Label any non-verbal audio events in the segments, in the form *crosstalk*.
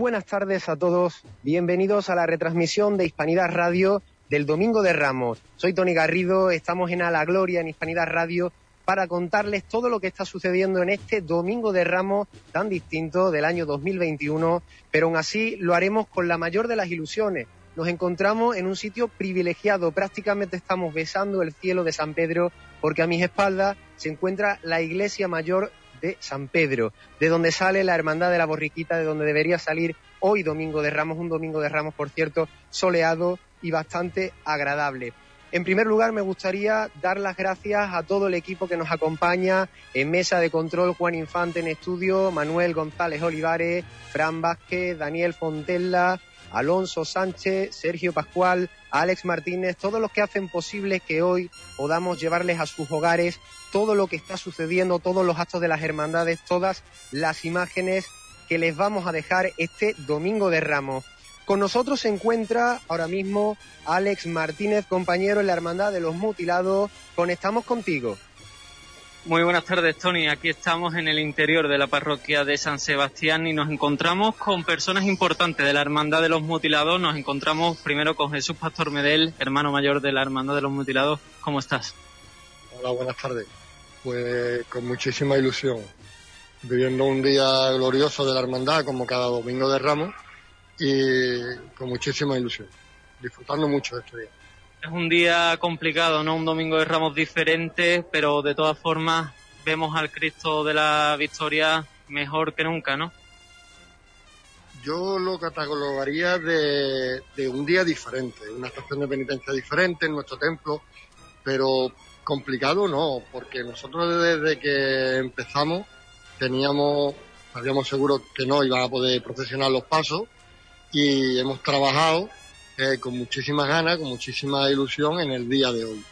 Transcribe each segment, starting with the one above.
Buenas tardes a todos. Bienvenidos a la retransmisión de Hispanidad Radio del Domingo de Ramos. Soy Tony Garrido, estamos en A la Gloria en Hispanidad Radio para contarles todo lo que está sucediendo en este Domingo de Ramos tan distinto del año 2021, pero aún así lo haremos con la mayor de las ilusiones. Nos encontramos en un sitio privilegiado, prácticamente estamos besando el cielo de San Pedro porque a mis espaldas se encuentra la iglesia mayor de San Pedro, de donde sale la Hermandad de la Borriquita, de donde debería salir hoy Domingo de Ramos, un Domingo de Ramos, por cierto, soleado y bastante agradable. En primer lugar, me gustaría dar las gracias a todo el equipo que nos acompaña en mesa de control, Juan Infante en estudio, Manuel González Olivares, Fran Vázquez, Daniel Fontella, Alonso Sánchez, Sergio Pascual, Alex Martínez, todos los que hacen posible que hoy podamos llevarles a sus hogares todo lo que está sucediendo, todos los actos de las hermandades, todas las imágenes que les vamos a dejar este domingo de Ramos. Con nosotros se encuentra ahora mismo Alex Martínez, compañero en la Hermandad de los Mutilados. Conectamos contigo. Muy buenas tardes, Tony. Aquí estamos en el interior de la parroquia de San Sebastián y nos encontramos con personas importantes de la Hermandad de los Mutilados. Nos encontramos primero con Jesús Pastor Medel, hermano mayor de la Hermandad de los Mutilados. ¿Cómo estás? Hola, buenas tardes pues con muchísima ilusión, viviendo un día glorioso de la hermandad como cada domingo de Ramos y con muchísima ilusión, disfrutando mucho de este día. Es un día complicado, ¿no? Un domingo de Ramos diferente, pero de todas formas vemos al Cristo de la Victoria mejor que nunca, ¿no? Yo lo catalogaría de, de un día diferente, una estación de penitencia diferente en nuestro templo, pero complicado no, porque nosotros desde que empezamos teníamos, sabíamos seguro que no iban a poder procesionar los pasos y hemos trabajado eh, con muchísimas ganas, con muchísima ilusión en el día de hoy.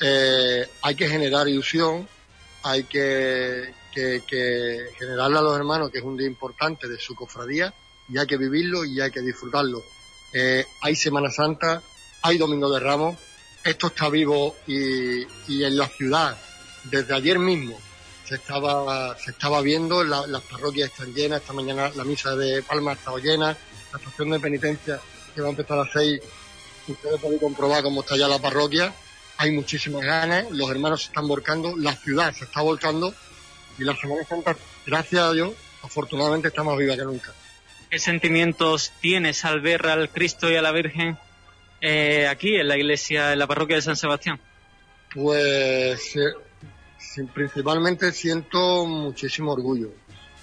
Eh, hay que generar ilusión, hay que, que, generarle a los hermanos que es un día importante de su cofradía y hay que vivirlo y hay que disfrutarlo. Eh, hay Semana Santa, hay Domingo de Ramos, esto está vivo y, en la ciudad, desde ayer mismo, se estaba, se estaba viendo, las parroquias están llenas, esta mañana la misa de Palma ha estado llena, la estación de penitencia que va a empezar a las seis, ustedes pueden comprobar cómo está ya la parroquia, hay muchísimas ganas, los hermanos se están volcando, la ciudad se está volcando. Y la Semana Santa, gracias a Dios, afortunadamente está más viva que nunca. ¿Qué sentimientos tienes al ver al Cristo y a la Virgen eh, aquí en la iglesia, en la parroquia de San Sebastián? Pues eh, principalmente siento muchísimo orgullo,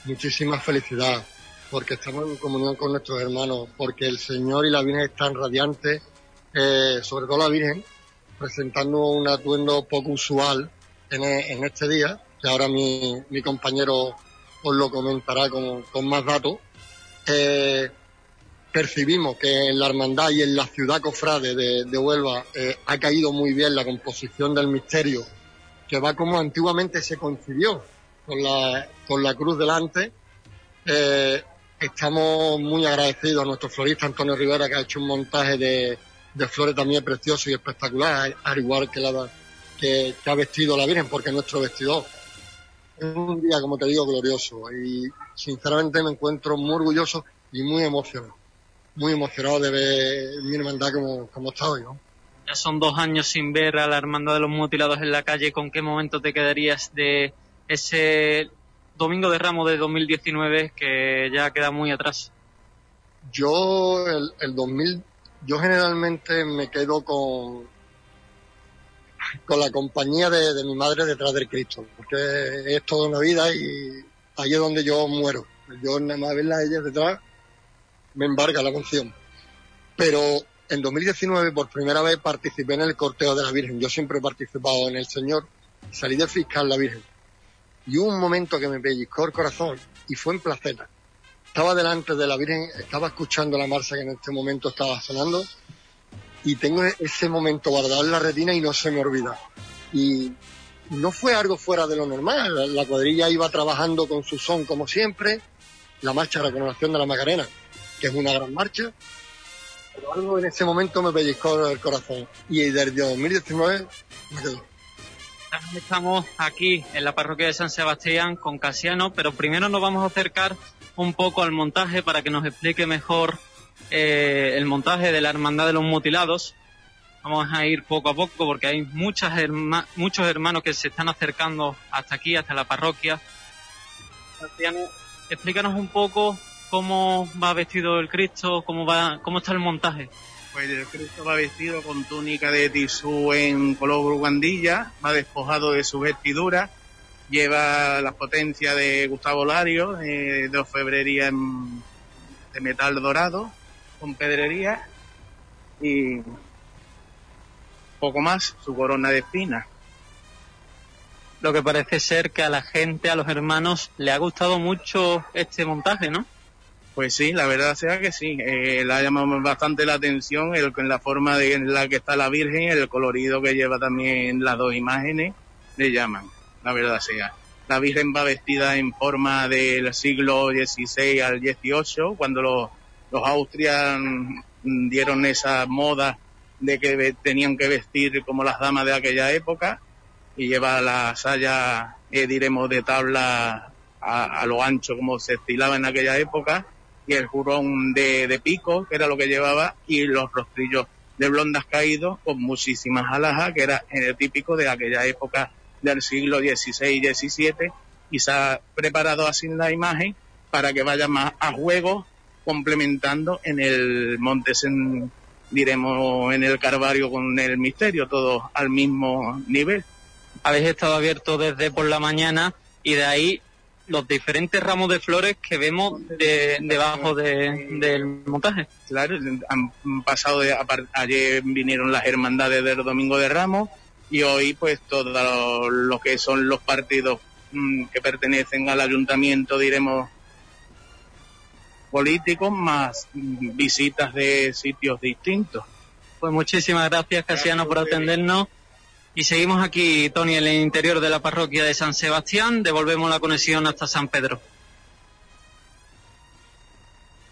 muchísima felicidad, porque estamos en comunión con nuestros hermanos, porque el Señor y la Virgen están radiantes, eh, sobre todo la Virgen, presentando un atuendo poco usual en, en este día, que ahora mi, mi compañero os lo comentará con, más datos. Percibimos que en la hermandad y en la ciudad cofrade de, Huelva eh, ha caído muy bien la composición del misterio, que va como antiguamente se concibió, con la, con la cruz delante. Eh, estamos muy agradecidos a nuestro florista Antonio Rivera, que ha hecho un montaje de, flores también precioso y espectacular, al igual que la que, ha vestido la Virgen, porque es nuestro vestidor. Es un día, como te digo, glorioso y sinceramente me encuentro muy orgulloso y muy emocionado muy emocionado de ver mi hermandad como, como está hoy, ¿no? Ya son dos años sin ver a la hermandad de los mutilados en la calle. ¿Con qué momento te quedarías de ese Domingo de Ramos de 2019 que ya queda muy atrás? Yo, el, el 2000, yo generalmente me quedo con, con la compañía de, de, mi madre detrás del Cristo, porque es toda una vida y ahí es donde yo muero. Yo nada más verla a ella detrás me embarga la canción. Pero en 2019 por primera vez participé en el corteo de la Virgen. Yo siempre he participado en el Señor. Salí de fiscal la Virgen. Y hubo un momento que me pellizcó el corazón y fue en placeta. Estaba delante de la Virgen, estaba escuchando la marcha que en este momento estaba sonando y tengo ese momento guardado en la retina y no se me olvida. Y no fue algo fuera de lo normal. La cuadrilla iba trabajando con su son como siempre. La marcha de la coronación de la Macarena que es una gran marcha, pero algo en ese momento me pellizcó el corazón. Y desde 2019 me quedó. Estamos aquí en la parroquia de San Sebastián con Casiano, pero primero nos vamos a acercar un poco al montaje para que nos explique mejor eh, el montaje de la Hermandad de los Mutilados. Vamos a ir poco a poco porque hay muchas muchos hermanos que se están acercando hasta aquí, hasta la parroquia. explícanos un poco cómo va vestido el Cristo, cómo va, cómo está el montaje. Pues el Cristo va vestido con túnica de tisú en color burguandilla, va despojado de su vestidura, lleva la potencia de Gustavo Lario, eh, de orfebrería de metal dorado, con pedrería y poco más, su corona de espinas. Lo que parece ser que a la gente, a los hermanos, le ha gustado mucho este montaje, ¿no? Pues sí, la verdad sea que sí. Eh, le ha llamado bastante la atención el, en la forma de, en la que está la Virgen, el colorido que lleva también las dos imágenes, le llaman, la verdad sea. La Virgen va vestida en forma del siglo XVI al XVIII, cuando los, los austrias dieron esa moda de que tenían que vestir como las damas de aquella época y lleva la saya, eh, diremos, de tabla a, lo ancho como se estilaba en aquella época y el jurón de, pico, que era lo que llevaba, y los rostrillos de blondas caídos con muchísimas alhajas, que era típico de aquella época del siglo XVI y XVII, y se ha preparado así la imagen para que vaya más a juego, complementando en el monte diremos, en el Carvario con el misterio, todo al mismo nivel. Habéis estado abierto desde por la mañana y de ahí los diferentes ramos de flores que vemos debajo del montaje. Claro, han pasado de, ayer vinieron las hermandades del Domingo de Ramos y hoy pues todo lo que son los partidos mm, que pertenecen al ayuntamiento, diremos, políticos, más visitas de sitios distintos. Pues muchísimas gracias, Casiano, por atendernos. Y seguimos aquí, Tony, en el interior de la parroquia de San Sebastián. Devolvemos la conexión hasta San Pedro.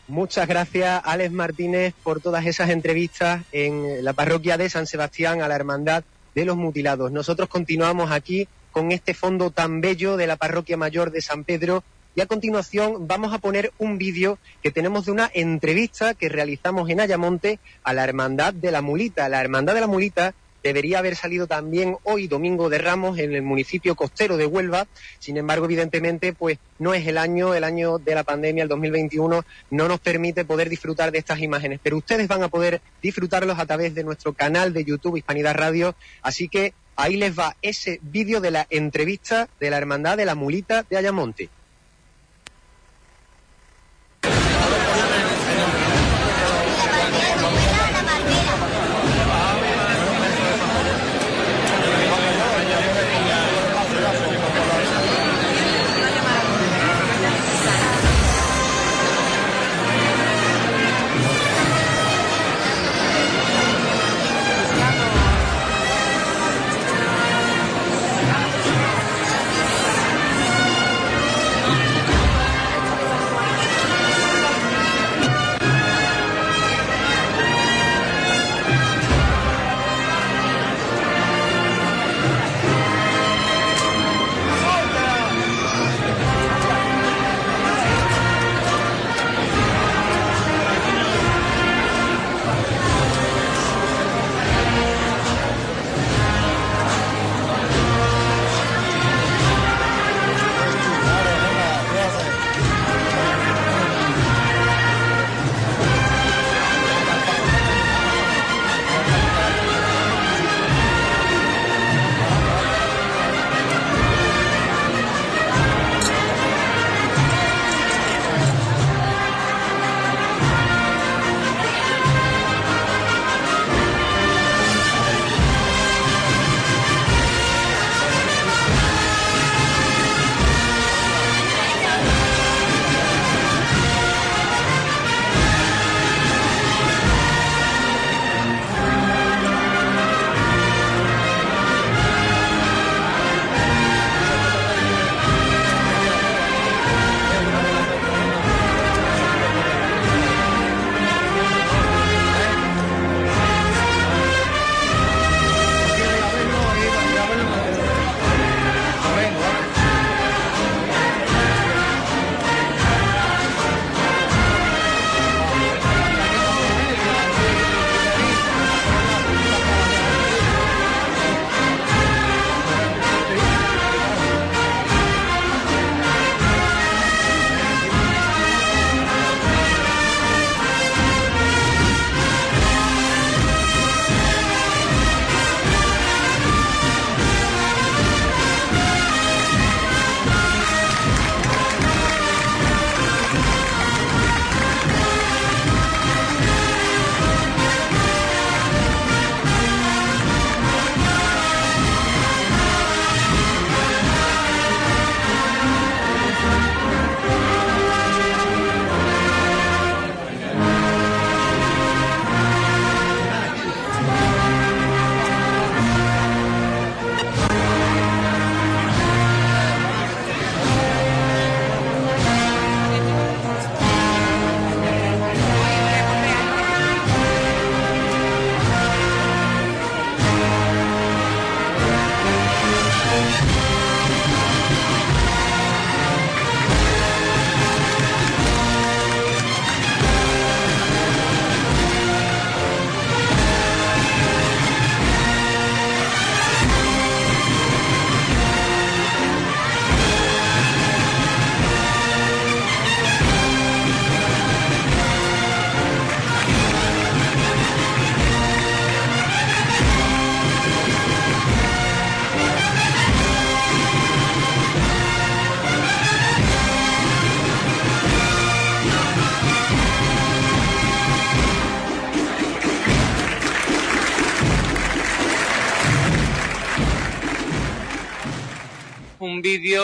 Muchas gracias, Alex Martínez, por todas esas entrevistas en la parroquia de San Sebastián a la Hermandad de los Mutilados. Nosotros continuamos aquí con este fondo tan bello de la parroquia mayor de San Pedro y a continuación vamos a poner un vídeo que tenemos de una entrevista que realizamos en Ayamonte a la Hermandad de la Mulita. La Hermandad de la Mulita debería haber salido también hoy, Domingo de Ramos, en el municipio costero de Huelva. Sin embargo, evidentemente, pues no es el año, el año de la pandemia, el 2021, no nos permite poder disfrutar de estas imágenes. Pero ustedes van a poder disfrutarlos a través de nuestro canal de YouTube Hispanidad Radio. Así que ahí les va ese vídeo de la entrevista de la Hermandad de la Mulita de Ayamonte.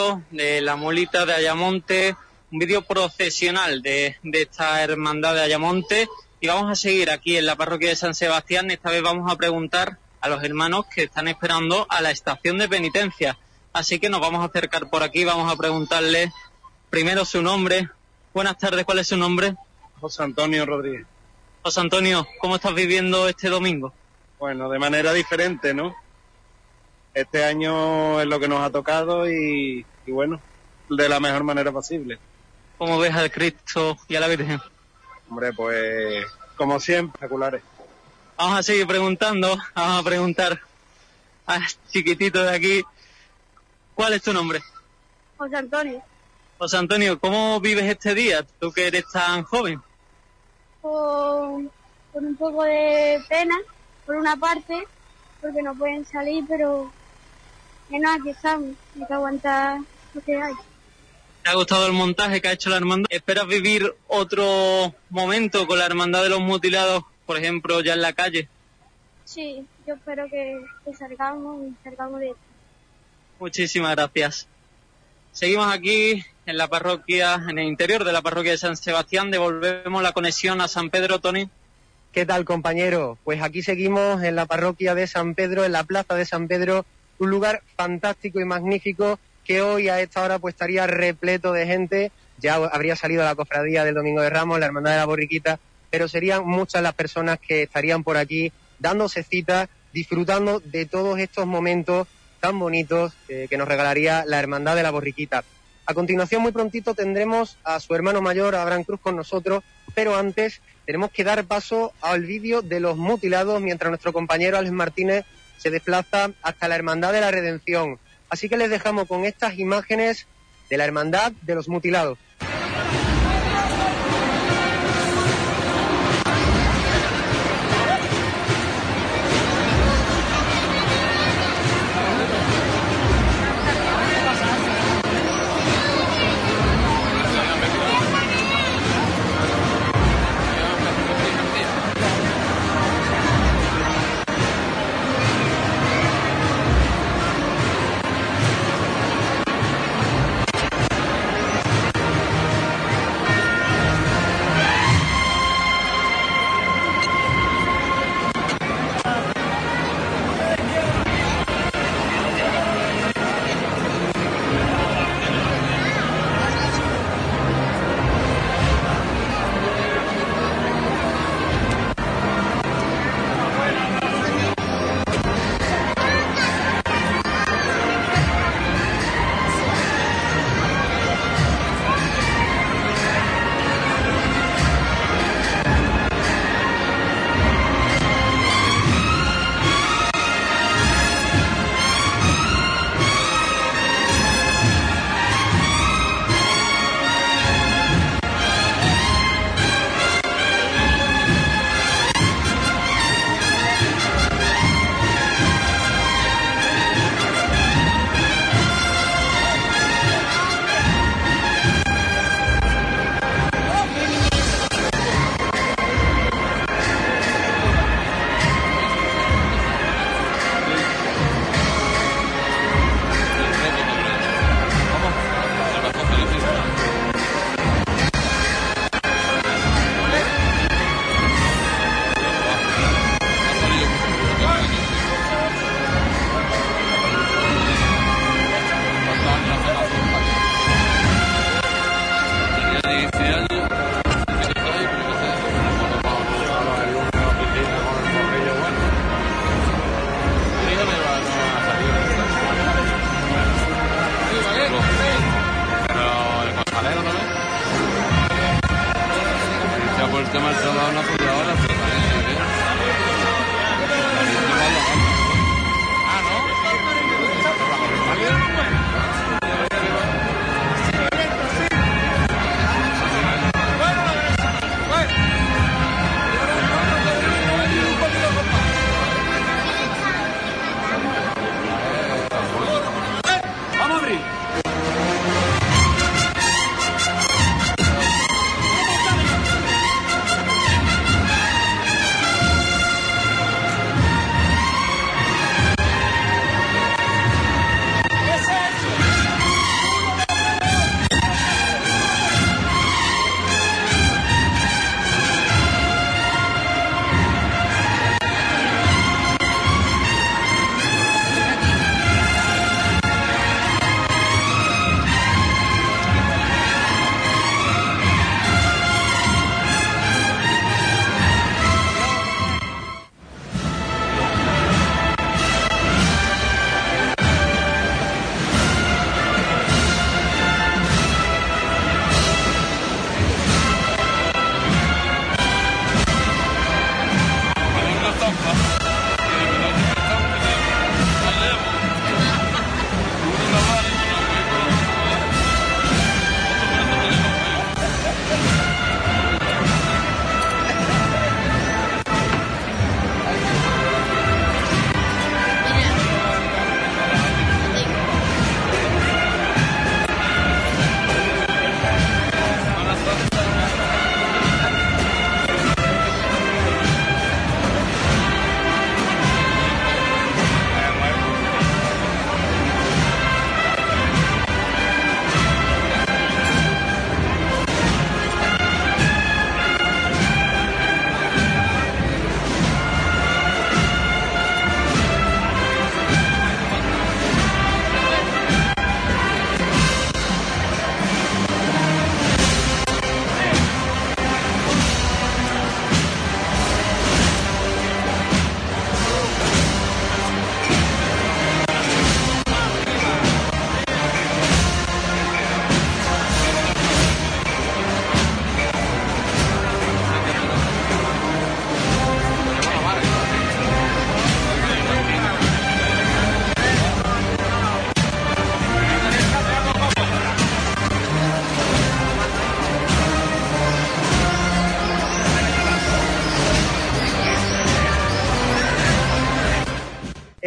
Vídeo de la molita de Ayamonte, un vídeo procesional de, de esta hermandad de Ayamonte. Y vamos a seguir aquí en la parroquia de San Sebastián. Esta vez vamos a preguntar a los hermanos que están esperando a la estación de penitencia. Así que nos vamos a acercar por aquí, vamos a preguntarle primero su nombre. Buenas tardes, ¿cuál es su nombre? José Antonio Rodríguez. José Antonio, ¿cómo estás viviendo este domingo? Bueno, de manera diferente, ¿no? Este año es lo que nos ha tocado y, y bueno, de la mejor manera posible. ¿Cómo ves al Cristo y a la Virgen? Hombre, pues como siempre, espectaculares. Vamos a seguir preguntando, vamos a preguntar a chiquitito de aquí, ¿cuál es tu nombre? José Antonio, José Antonio, ¿cómo vives este día, tú que eres tan joven? con, con un poco de pena, por una parte, porque no pueden salir, pero que nada, aquí estamos, hay que aguantar lo que hay. ¿Te ha gustado el montaje que ha hecho la hermandad? ¿Esperas vivir otro momento con la hermandad de los mutilados, por ejemplo, ya en la calle? Sí, yo espero que, que salgamos y salgamos de esto. Muchísimas gracias. Seguimos aquí en la parroquia, en el interior de la parroquia de San Sebastián. Devolvemos la conexión a San Pedro, Tony. ¿Qué tal, compañero? Pues aquí seguimos en la parroquia de San Pedro, en la plaza de San Pedro, un lugar fantástico y magnífico que hoy a esta hora pues estaría repleto de gente. Ya habría salido la cofradía del Domingo de Ramos, la Hermandad de la Borriquita, pero serían muchas las personas que estarían por aquí dándose cita, disfrutando de todos estos momentos tan bonitos eh, que nos regalaría la Hermandad de la Borriquita. A continuación, muy prontito, tendremos a su hermano mayor, Abraham Cruz, con nosotros, pero antes tenemos que dar paso al vídeo de los mutilados mientras nuestro compañero Alex Martínez se desplaza hasta la Hermandad de la Redención. Así que les dejamos con estas imágenes de la Hermandad de los Mutilados. Tema del trabajo no podido ahora, pero parece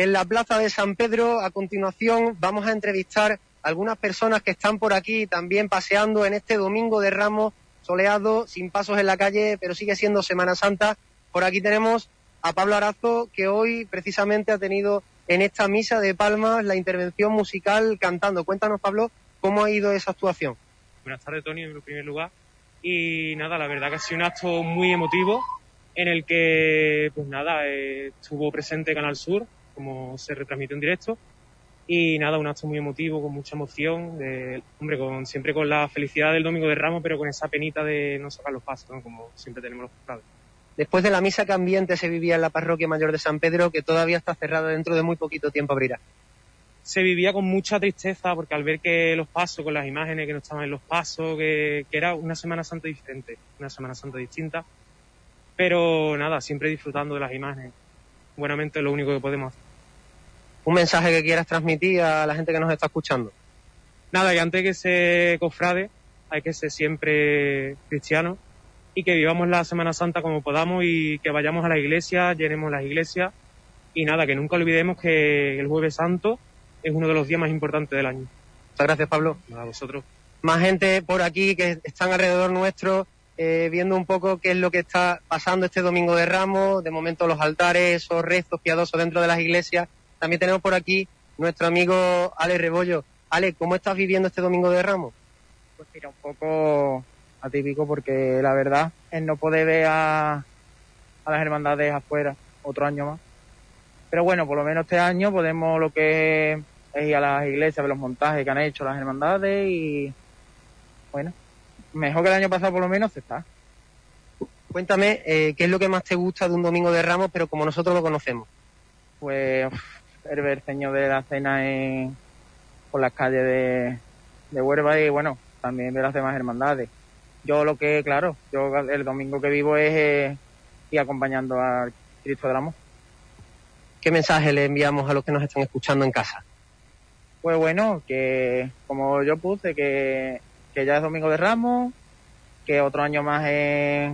en la plaza de San Pedro. A continuación vamos a entrevistar a algunas personas que están por aquí también paseando en este domingo de Ramos soleado, sin pasos en la calle, pero sigue siendo Semana Santa. Por aquí tenemos a Pablo Arazo, que hoy precisamente ha tenido en esta misa de Palmas la intervención musical cantando. Cuéntanos, Pablo, cómo ha ido esa actuación. Buenas tardes, Tony, en primer lugar. Y nada, la verdad que ha sido un acto muy emotivo en el que, pues nada, eh, estuvo presente Canal Sur, como se retransmitió en directo. Y nada, un acto muy emotivo, con mucha emoción, de, hombre, con, siempre con la felicidad del Domingo de Ramos, pero con esa penita de no sacar los pasos, ¿no? como siempre tenemos los padres. Después de la misa que ambiente se vivía en la parroquia mayor de San Pedro, que todavía está cerrada dentro de muy poquito tiempo abrirá. Se vivía con mucha tristeza porque al ver que los pasos, con las imágenes que no estaban en los pasos, que, que era una Semana Santa diferente, una Semana Santa distinta, pero nada, siempre disfrutando de las imágenes. Buenamente es lo único que podemos hacer. Un mensaje que quieras transmitir a la gente que nos está escuchando. Nada, que antes que ser cofrade hay que ser siempre cristiano y que vivamos la Semana Santa como podamos y que vayamos a la iglesia, llenemos las iglesias y nada, que nunca olvidemos que el Jueves Santo es uno de los días más importantes del año. Muchas gracias, Pablo. A vosotros. Más gente por aquí que están alrededor nuestro, eh, viendo un poco qué es lo que está pasando este domingo de Ramos. De momento los altares, esos rezos piadosos dentro de las iglesias. También tenemos por aquí nuestro amigo Ale Rebollo. Ale, ¿cómo estás viviendo este domingo de Ramos? Pues mira, un poco atípico porque la verdad es no poder ver a, a las hermandades afuera otro año más. Pero bueno, por lo menos este año podemos lo que es ir a las iglesias, ver los montajes que han hecho las hermandades y bueno, mejor que el año pasado por lo menos está. Cuéntame, eh, ¿qué es lo que más te gusta de un domingo de Ramos, pero como nosotros lo conocemos? Pues el ver Señor de la Cena en, por las calles de, de Huelva y bueno, también ver las demás hermandades. Yo lo que, claro, yo el domingo que vivo es eh, ir acompañando al Cristo del Amor. ¿Qué mensaje le enviamos a los que nos están escuchando en casa? Pues bueno, que como yo puse, que, que ya es Domingo de Ramos, que otro año más es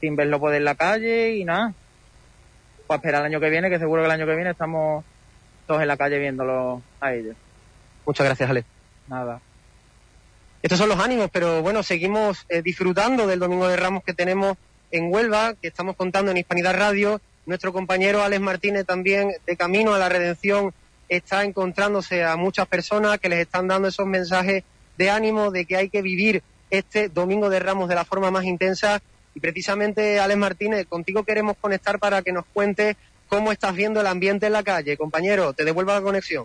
sin verlo poder en la calle y nada. Pues esperar el año que viene, que seguro que el año que viene estamos todos en la calle viéndolo a ellos. Muchas gracias, Ale. Nada. Estos son los ánimos, pero bueno, seguimos eh, disfrutando del Domingo de Ramos que tenemos en Huelva, que estamos contando en Hispanidad Radio. Nuestro compañero Alex Martínez también de camino a la redención está encontrándose a muchas personas que les están dando esos mensajes de ánimo de que hay que vivir este Domingo de Ramos de la forma más intensa. Y precisamente, Alex Martínez, contigo queremos conectar para que nos cuentes cómo estás viendo el ambiente en la calle. Compañero, te devuelvo la conexión.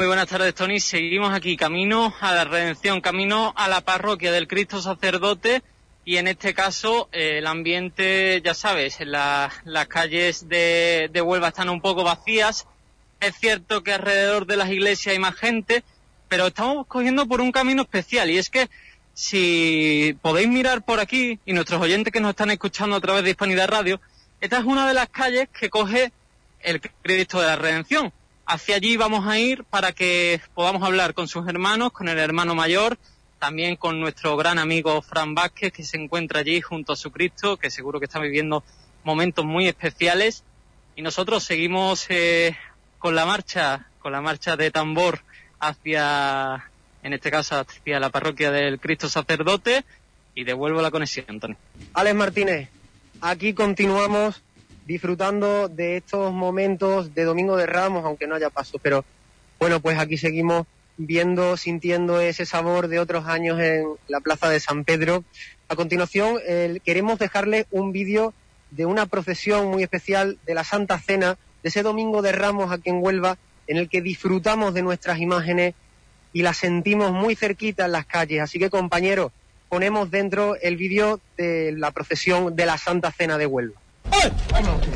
Muy buenas tardes, Tony. Seguimos aquí, camino a la redención, camino a la parroquia del Cristo Sacerdote. Y en este caso, eh, el ambiente, ya sabes, la, las calles de, de Huelva están un poco vacías. Es cierto que alrededor de las iglesias hay más gente, pero estamos cogiendo por un camino especial. Y es que si podéis mirar por aquí, y nuestros oyentes que nos están escuchando a través de Hispanidad Radio, esta es una de las calles que coge el Cristo de la Redención. Hacia allí vamos a ir para que podamos hablar con sus hermanos, con el hermano mayor, también con nuestro gran amigo Fran Vázquez, que se encuentra allí junto a su Cristo, que seguro que está viviendo momentos muy especiales. Y nosotros seguimos eh, con la marcha, con la marcha de tambor hacia, en este caso, hacia la parroquia del Cristo Sacerdote. Y devuelvo la conexión, Antonio. Alex Martínez, aquí continuamos disfrutando de estos momentos de Domingo de Ramos, aunque no haya paso, pero bueno, pues aquí seguimos viendo, sintiendo ese sabor de otros años en la plaza de San Pedro. A continuación, queremos dejarle un vídeo de una procesión muy especial de la Santa Cena, de ese Domingo de Ramos aquí en Huelva, en el que disfrutamos de nuestras imágenes y las sentimos muy cerquita en las calles. Así que, compañeros, ponemos dentro el vídeo de la procesión de la Santa Cena de Huelva. ¿Quién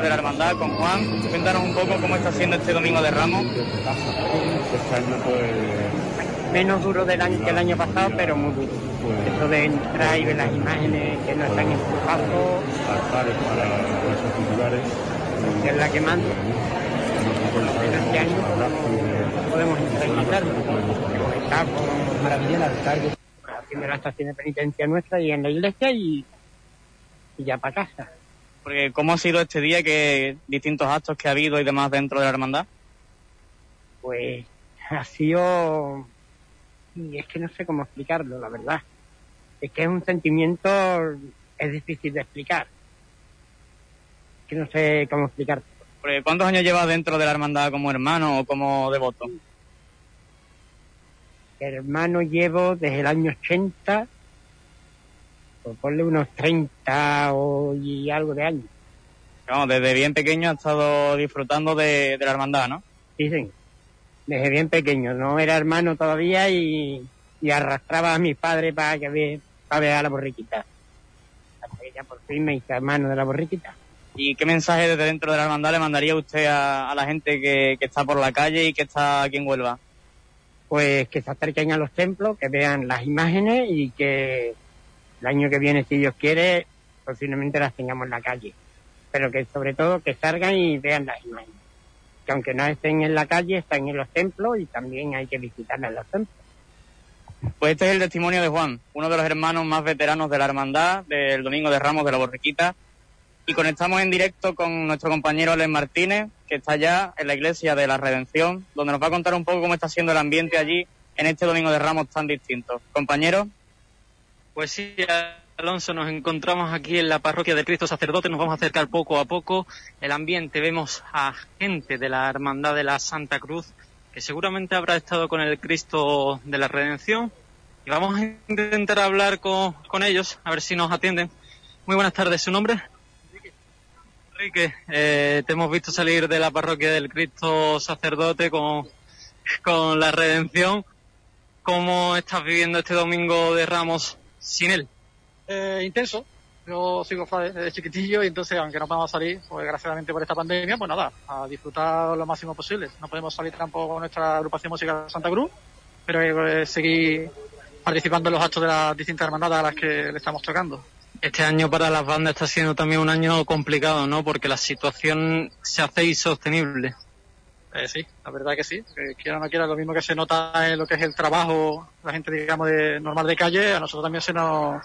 de la hermandad, con Juan. Cuéntanos un poco cómo está siendo este domingo de Ramos. Este menos duro del año que el año pasado, pero muy duro. Esto de entrar y ver las imágenes que nos están empujando, altares para esos titulares. que es la que manda. Hemos año no podemos internalizarlo. Estamos maravillando al cargo haciendo la estación de penitencia nuestra y en la iglesia y, y ya para casa. Porque ¿cómo ha sido este día que distintos actos que ha habido y demás dentro de la hermandad? Pues ha sido... Y es que no sé cómo explicarlo, la verdad. Es que es un sentimiento... Es difícil de explicar. Que no sé cómo explicar. Porque ¿Cuántos años llevas dentro de la hermandad como hermano o como devoto? Hermano llevo desde el año 80, ponle unos 30 o, y algo de años. Vamos, desde bien pequeño ha estado disfrutando de, de la hermandad, ¿no? Sí, sí. Desde bien pequeño. No era hermano todavía y, y arrastraba a mi padre para que ve, para ver a la borriquita. Hasta que ya por fin me hice hermano de la borriquita. ¿Y qué mensaje desde dentro de la hermandad le mandaría usted a, a la gente que, que está por la calle y que está aquí en Huelva? Pues que se acerquen a los templos, que vean las imágenes y que el año que viene, si Dios quiere, posiblemente las tengamos en la calle. Pero que sobre todo que salgan y vean las imágenes. Que aunque no estén en la calle, están en los templos y también hay que visitarlas en los templos. Pues este es el testimonio de Juan, uno de los hermanos más veteranos de la hermandad del Domingo de Ramos de la Borriquita. Y conectamos en directo con nuestro compañero Alex Martínez, que está ya en la iglesia de la Redención, donde nos va a contar un poco cómo está siendo el ambiente allí en este Domingo de Ramos tan distinto. Compañero. Pues sí, Alonso, nos encontramos aquí en la parroquia de Cristo Sacerdote, nos vamos a acercar poco a poco. El ambiente, vemos a gente de la Hermandad de la Santa Cruz, que seguramente habrá estado con el Cristo de la Redención. Y vamos a intentar hablar con, con ellos, a ver si nos atienden. Muy buenas tardes, ¿su nombre? Enrique, eh, te hemos visto salir de la parroquia del Cristo Sacerdote con, con la Redención. ¿Cómo estás viviendo este domingo de Ramos sin él? eh, intenso. Yo sigo fa- desde chiquitillo y entonces, aunque no podamos salir, pues desgraciadamente por esta pandemia, pues nada, a disfrutar lo máximo posible. No podemos salir tampoco con nuestra agrupación musical Santa Cruz, pero eh, seguir participando en los actos de las distintas hermandades a las que le estamos tocando. Este año para las bandas está siendo también un año complicado, ¿no? Porque la situación se hace insostenible. Eh, sí, la verdad que sí. Que quiera o no quiera, lo mismo que se nota en lo que es el trabajo, la gente, digamos, de normal de calle, a nosotros también se nos,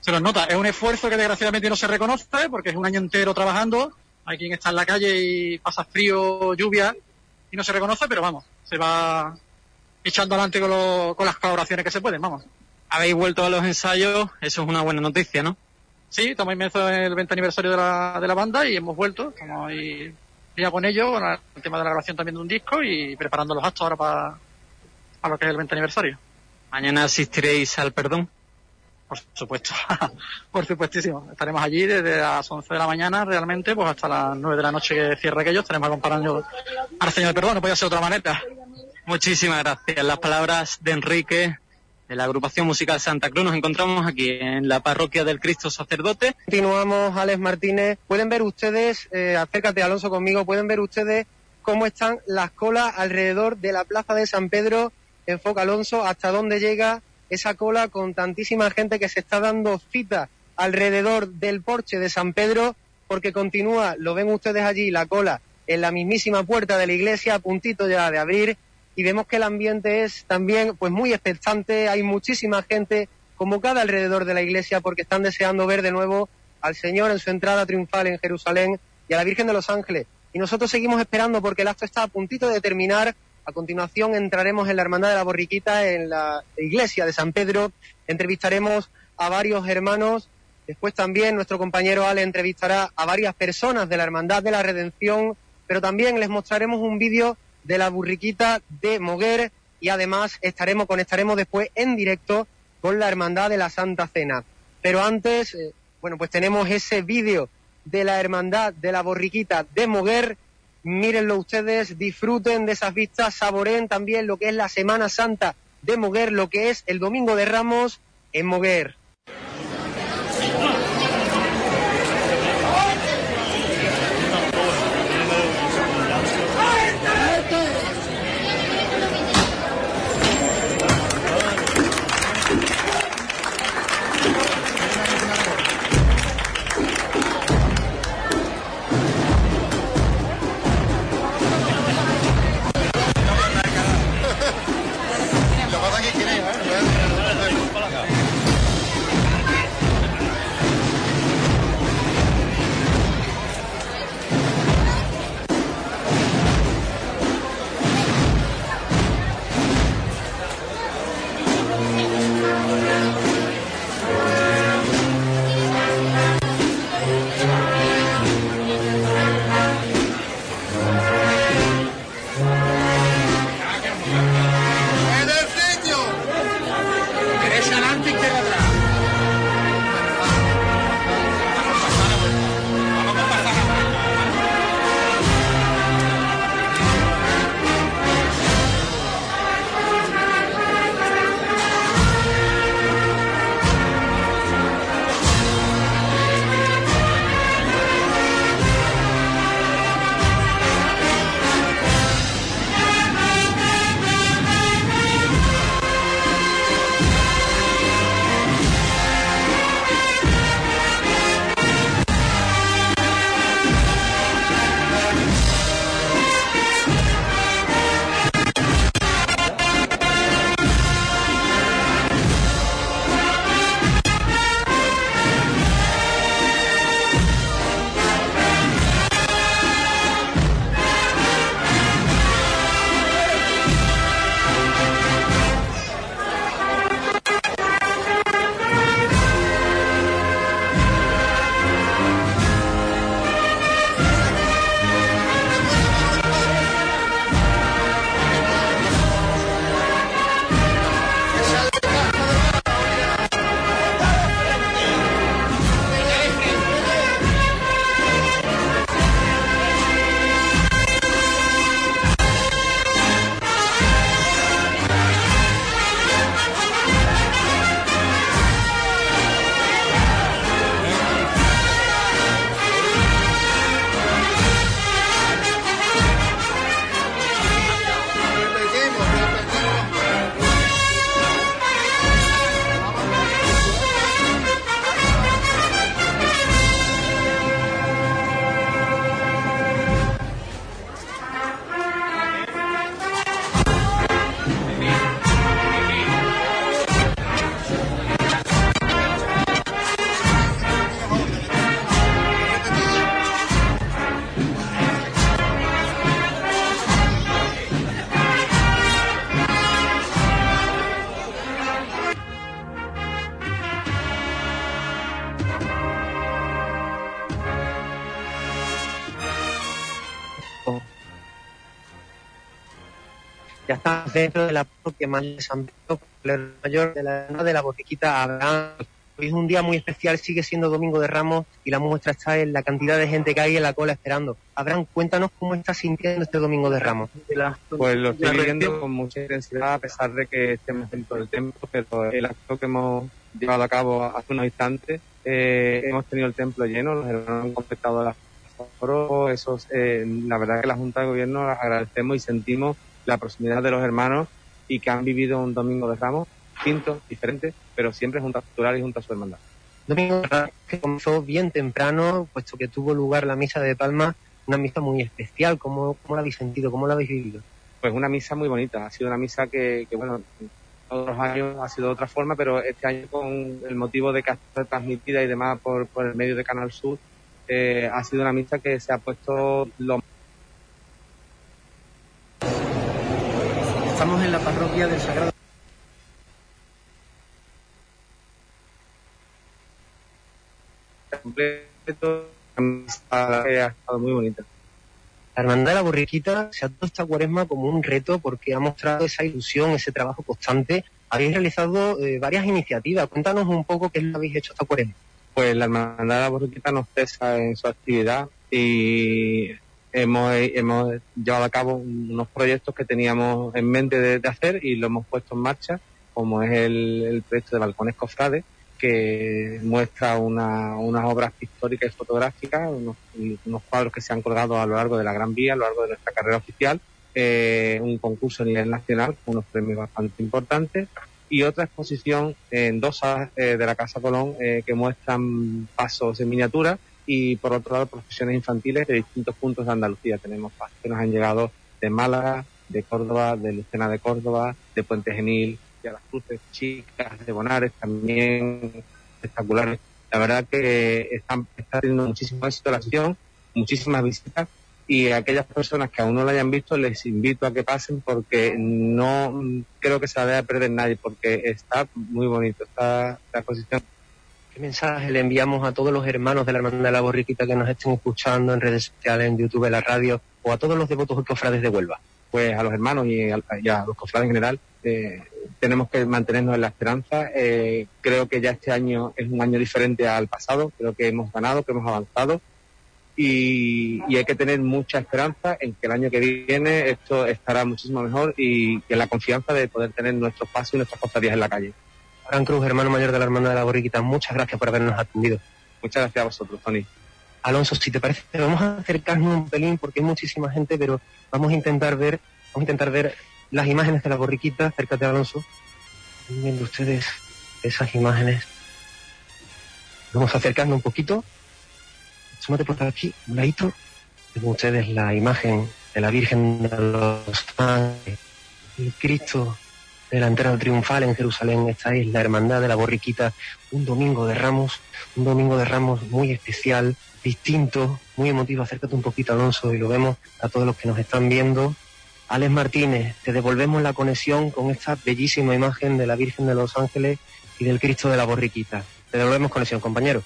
se nos nota. Es un esfuerzo que desgraciadamente no se reconoce, porque es un año entero trabajando. Hay quien está en la calle y pasa frío, lluvia, y no se reconoce, pero vamos, se va echando adelante con, lo- con las colaboraciones que se pueden, vamos. Habéis vuelto a los ensayos, eso es una buena noticia, ¿no? Sí, estamos inmersos en el 20 aniversario de la, de la banda y hemos vuelto. Estamos ahí ya con ello, con el tema de la grabación también de un disco y preparando los actos ahora para, para lo que es el 20 aniversario. Mañana asistiréis al perdón. Por supuesto, *laughs* por supuestísimo. Estaremos allí desde las 11 de la mañana realmente, pues hasta las 9 de la noche que cierre aquello. Estaremos acompañando al Señor Perdón, no podía ser de otra manera. Muchísimas gracias. Las palabras de Enrique de la agrupación musical Santa Cruz. Nos encontramos aquí en la parroquia del Cristo Sacerdote. Continuamos, Alex Martínez. Pueden ver ustedes, eh, acércate Alonso conmigo, pueden ver ustedes cómo están las colas alrededor de la plaza de San Pedro. Enfoca Alonso, hasta dónde llega esa cola con tantísima gente que se está dando cita alrededor del porche de San Pedro, porque continúa, lo ven ustedes allí, la cola en la mismísima puerta de la iglesia, a puntito ya de abrir, y vemos que el ambiente es también pues muy expectante, hay muchísima gente convocada alrededor de la iglesia porque están deseando ver de nuevo al Señor en su entrada triunfal en Jerusalén y a la Virgen de los Ángeles. Y nosotros seguimos esperando porque el acto está a puntito de terminar. A continuación entraremos en la Hermandad de la Borriquita, en la iglesia de San Pedro. Entrevistaremos a varios hermanos. Después también nuestro compañero Ale entrevistará a varias personas de la Hermandad de la Redención. Pero también les mostraremos un vídeo de la burriquita de Moguer y además estaremos, conectaremos después en directo con la Hermandad de la Santa Cena. Pero antes, eh, bueno, pues tenemos ese vídeo de la Hermandad de la Borriquita de Moguer. Mírenlo ustedes, disfruten de esas vistas, saboreen también lo que es la Semana Santa de Moguer, lo que es el Domingo de Ramos en Moguer. Dentro de la parroquia mayor de San Pedro, mayor de la, de la borriquita Abraham. Hoy es un día muy especial, sigue siendo Domingo de Ramos y la muestra está en la cantidad de gente que hay en la cola esperando. Abraham, cuéntanos cómo estás sintiendo este Domingo de Ramos. Pues lo estoy viviendo con mucha intensidad a pesar de que estemos dentro del templo, pero el acto que hemos llevado a cabo hace unos instantes, eh, hemos tenido el templo lleno, los hermanos han completado las esos, eh, la verdad que la Junta de Gobierno agradecemos y sentimos la proximidad de los hermanos y que han vivido un Domingo de Ramos distinto, diferente, pero siempre junto a Cultural y junto a su hermandad. Domingo que comenzó bien temprano, puesto que tuvo lugar la misa de Palma, una misa muy especial. ¿Cómo, cómo la habéis sentido? ¿Cómo la habéis vivido? Pues una misa muy bonita, ha sido una misa que, que bueno, todos los años ha sido de otra forma, pero este año con el motivo de que ha sido transmitida y demás por, por el medio de Canal Sur, eh, ha sido una misa que se ha puesto lo en la parroquia del Sagrado. completo, ha estado muy bonita. La Hermandad de la Borriquita se ha dado esta cuaresma como un reto porque ha mostrado esa ilusión, ese trabajo constante. Habéis realizado eh, varias iniciativas. Cuéntanos un poco qué es lo que habéis hecho esta cuaresma. Pues la Hermandad de la Borriquita nos cesa en su actividad y hemos, llevado a cabo unos proyectos que teníamos en mente de, hacer y lo hemos puesto en marcha, como es el, proyecto de Balcones Cofrades, que muestra una, unas obras pictóricas y fotográficas, unos, unos, cuadros que se han colgado a lo largo de la Gran Vía, a lo largo de nuestra carrera oficial, eh, un concurso a nivel nacional con unos premios bastante importantes y otra exposición en dos salas eh, de la Casa Colón eh, que muestran pasos en miniatura y por otro lado profesiones infantiles de distintos puntos de Andalucía. Tenemos pasos que nos han llegado de Málaga, de Córdoba, de Lucena de Córdoba, de Puente Genil, de las Cruces Chicas, de Bonares, también espectaculares. La verdad que están, está teniendo muchísimo éxito la sesión, muchísimas visitas y a aquellas personas que aún no la hayan visto les invito a que pasen porque no creo que se la deba perder nadie porque está muy bonito esta, esta exposición. ¿Qué mensaje le enviamos a todos los hermanos de la Hermandad de la Borriquita que nos estén escuchando en redes sociales, en YouTube, en la radio o a todos los devotos y cofrades de Huelva? Pues a los hermanos y a, los cofrades en general eh, tenemos que mantenernos en la esperanza. Eh, creo que ya este año es un año diferente al pasado, creo que hemos ganado, que hemos avanzado y, hay que tener mucha esperanza en que el año que viene esto estará muchísimo mejor y, y en la confianza de poder tener nuestros pasos y nuestras cofradías en la calle. Gran Cruz, hermano mayor de la Hermandad de la Borriquita, muchas gracias por habernos atendido. Muchas gracias a vosotros, Tony. Alonso, si te parece, vamos a acercarnos un pelín porque hay muchísima gente, pero vamos a intentar ver, vamos a intentar ver las imágenes de la borriquita. Acércate, Alonso. Están viendo ustedes esas imágenes. Vamos acercando un poquito. Súmate por aquí, un ladito. Ven ustedes la imagen de la Virgen de los Ángeles, el Cristo delantero triunfal en Jerusalén. Esta es la Hermandad de la Borriquita. Un domingo de Ramos, un domingo de Ramos muy especial, distinto, muy emotivo. Acércate un poquito, Alonso, y lo vemos a todos los que nos están viendo. Alex Martínez, te devolvemos la conexión con esta bellísima imagen de la Virgen de los Ángeles y del Cristo de la Borriquita. Te devolvemos conexión, compañero.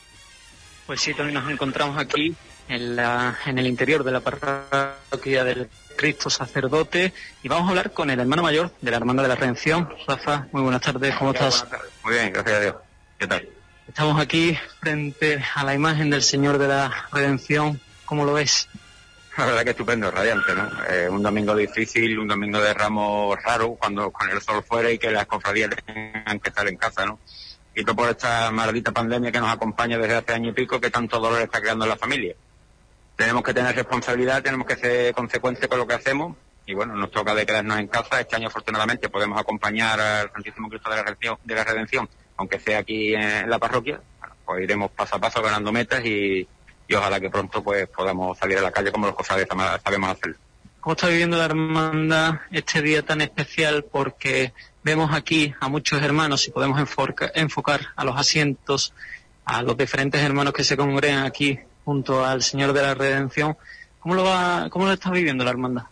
Pues sí, Tony, nos encontramos aquí en, la, en el interior de la parroquia del Cristo sacerdote y vamos a hablar con el hermano mayor de la Hermandad de la Redención. Rafa, muy buenas tardes, ¿cómo estás? Muy bien, gracias a Dios. ¿Qué tal? Estamos aquí frente a la imagen del Señor de la Redención. ¿Cómo lo ves? La verdad que estupendo, radiante, ¿no? Eh, un domingo difícil, un domingo de ramos raro, cuando con el sol fuera y que las cofradías tengan que estar en casa, ¿no? Y todo por esta maldita pandemia que nos acompaña desde hace año y pico, que tanto dolor está creando en la familia. Tenemos que tener responsabilidad, tenemos que ser consecuentes con lo que hacemos y bueno, nos toca de quedarnos en casa. Este año afortunadamente podemos acompañar al Santísimo Cristo de la Redención, de la Redención aunque sea aquí en la parroquia. Bueno, pues iremos paso a paso ganando metas y, y ojalá que pronto pues podamos salir a la calle como los cofrades sabemos hacerlo. ¿Cómo está viviendo la hermandad este día tan especial? Porque vemos aquí a muchos hermanos y podemos enfocar a los asientos, a los diferentes hermanos que se congregan aquí junto al Señor de la Redención. ¿Cómo lo, va, cómo lo está viviendo la hermandad?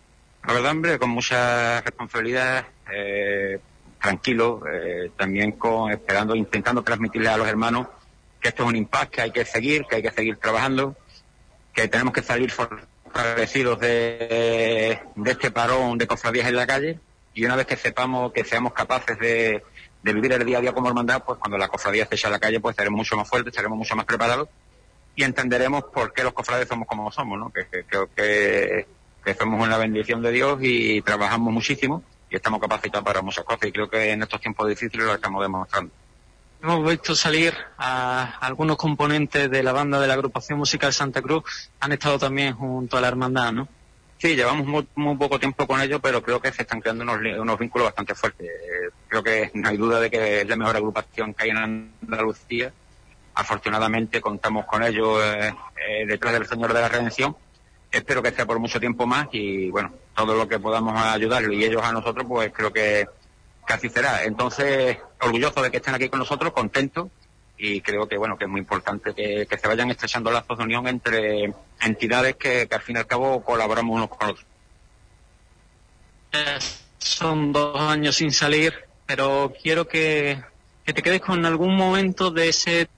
La verdad, hombre, con mucha responsabilidad, eh, tranquilo, eh, también con esperando, intentando transmitirle a los hermanos que esto es un impasse, que hay que seguir, que hay que seguir trabajando, que tenemos que salir fortalecidos de, de este parón de cofradías en la calle Y una vez que sepamos, que seamos capaces de, vivir el día a día como hermandad, pues cuando la cofradía se eche a la calle, pues estaremos mucho más fuertes, estaremos mucho más preparados y entenderemos por qué los cofrades somos como somos, ¿no? Que, que creo que, que somos una bendición de Dios y trabajamos muchísimo y estamos capacitados para muchas cosas y creo que en estos tiempos difíciles lo estamos demostrando. Hemos visto salir a algunos componentes de la banda de la agrupación musical Santa Cruz, han estado también junto a la hermandad, ¿no? Sí, llevamos muy, muy poco tiempo con ellos, pero creo que se están creando unos, unos vínculos bastante fuertes. Creo que no hay duda de que es la mejor agrupación que hay en Andalucía. Afortunadamente contamos con ellos eh, eh, detrás del Señor de la Redención. Espero que sea por mucho tiempo más y bueno, todo lo que podamos ayudarlo y ellos a nosotros, pues creo que, así será. Entonces, orgulloso de que estén aquí con nosotros, contento y creo que bueno que es muy importante que, que se vayan estrechando lazos de unión entre entidades que, que al fin y al cabo colaboramos unos con otros. Eh, Son dos años sin salir, pero quiero que, que te quedes con algún momento de ese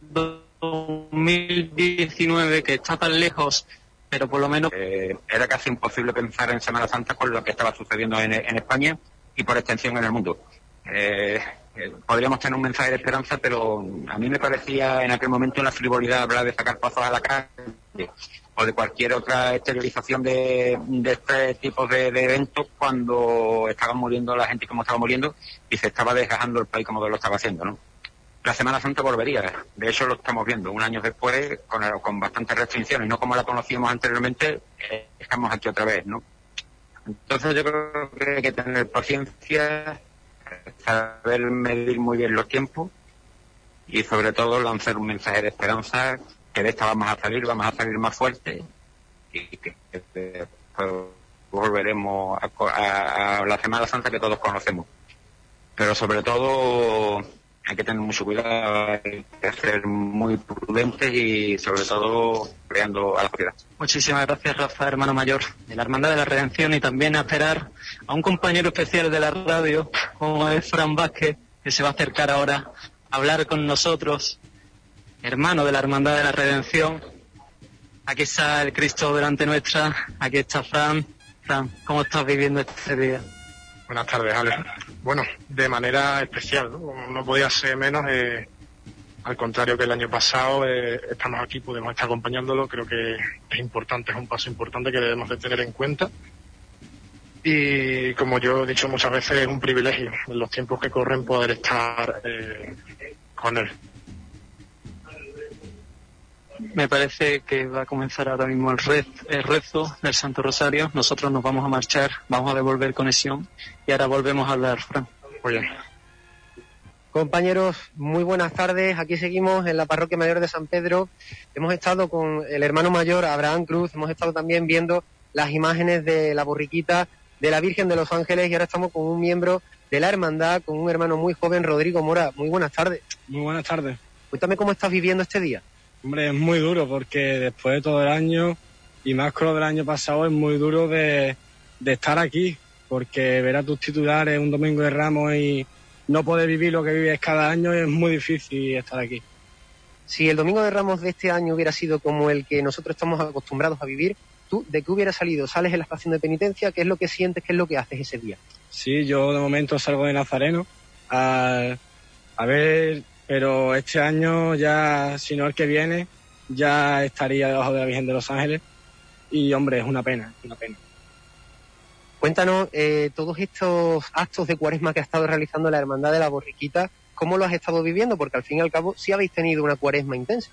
2019 que está tan lejos, pero por lo menos Eh, era casi imposible pensar en Semana Santa con lo que estaba sucediendo en, España y por extensión en el mundo. Eh, eh, podríamos tener un mensaje de esperanza, pero a mí me parecía en aquel momento una frivolidad hablar de sacar pasos a la calle o de cualquier otra exteriorización de, de este tipo de, de eventos cuando estaban muriendo la gente como estaba muriendo y se estaba desgajando el país como lo estaba haciendo, ¿no? La Semana Santa volvería, de hecho lo estamos viendo, un año después, con, con bastantes restricciones, no como la conocíamos anteriormente, eh, estamos aquí otra vez, ¿no? Entonces yo creo que hay que tener paciencia, saber medir muy bien los tiempos y sobre todo lanzar un mensaje de esperanza que de esta vamos a salir, vamos a salir más fuertes y que eh, pues, volveremos a, a- a la Semana Santa que todos conocemos. Pero sobre todo hay que tener mucho cuidado, hay que ser muy prudentes y sobre todo creando a la sociedad. Muchísimas gracias, Rafa, hermano mayor de la Hermandad de la Redención, y también a esperar a un compañero especial de la radio, como es Fran Vázquez, que se va a acercar ahora a hablar con nosotros, hermano de la Hermandad de la Redención. Aquí está el Cristo delante nuestra, aquí está Fran. Fran, ¿cómo estás viviendo este día? Buenas tardes, Alex. Bueno, de manera especial, ¿no? Podía ser menos. eh, al contrario que el año pasado, eh, estamos aquí, podemos estar acompañándolo. Creo que es importante, es un paso importante que debemos de tener en cuenta. Y como yo he dicho muchas veces, es un privilegio en los tiempos que corren poder estar eh, con él. Me parece que va a comenzar ahora mismo el, rez- el rezo del Santo Rosario. Nosotros nos vamos a marchar, vamos a devolver conexión y ahora volvemos a hablar, Fran. Muy bien. Compañeros, muy buenas tardes. Aquí seguimos en la parroquia mayor de San Pedro. Hemos estado con el hermano mayor Abraham Cruz, hemos estado también viendo las imágenes de la borriquita de la Virgen de los Ángeles y ahora estamos con un miembro de la hermandad, con un hermano muy joven, Rodrigo Mora. Muy buenas tardes. Muy buenas tardes. Cuéntame cómo estás viviendo este día. Hombre, es muy duro porque después de todo el año y más con lo del año pasado es muy duro de, de estar aquí porque ver a tus titulares un domingo de Ramos y no poder vivir lo que vives cada año es muy difícil estar aquí. Si el Domingo de Ramos de este año hubiera sido como el que nosotros estamos acostumbrados a vivir, ¿tú de qué hubieras salido? ¿Sales en la estación de penitencia? ¿Qué es lo que sientes? ¿Qué es lo que haces ese día? Sí, yo de momento salgo de Nazareno a, a ver, pero este año ya, si no el que viene, ya estaría debajo de la Virgen de los Ángeles y hombre, es una pena, es una pena. Cuéntanos eh, todos estos actos de cuaresma que ha estado realizando la Hermandad de la Borriquita, ¿cómo lo has estado viviendo? Porque al fin y al cabo sí habéis tenido una cuaresma intensa.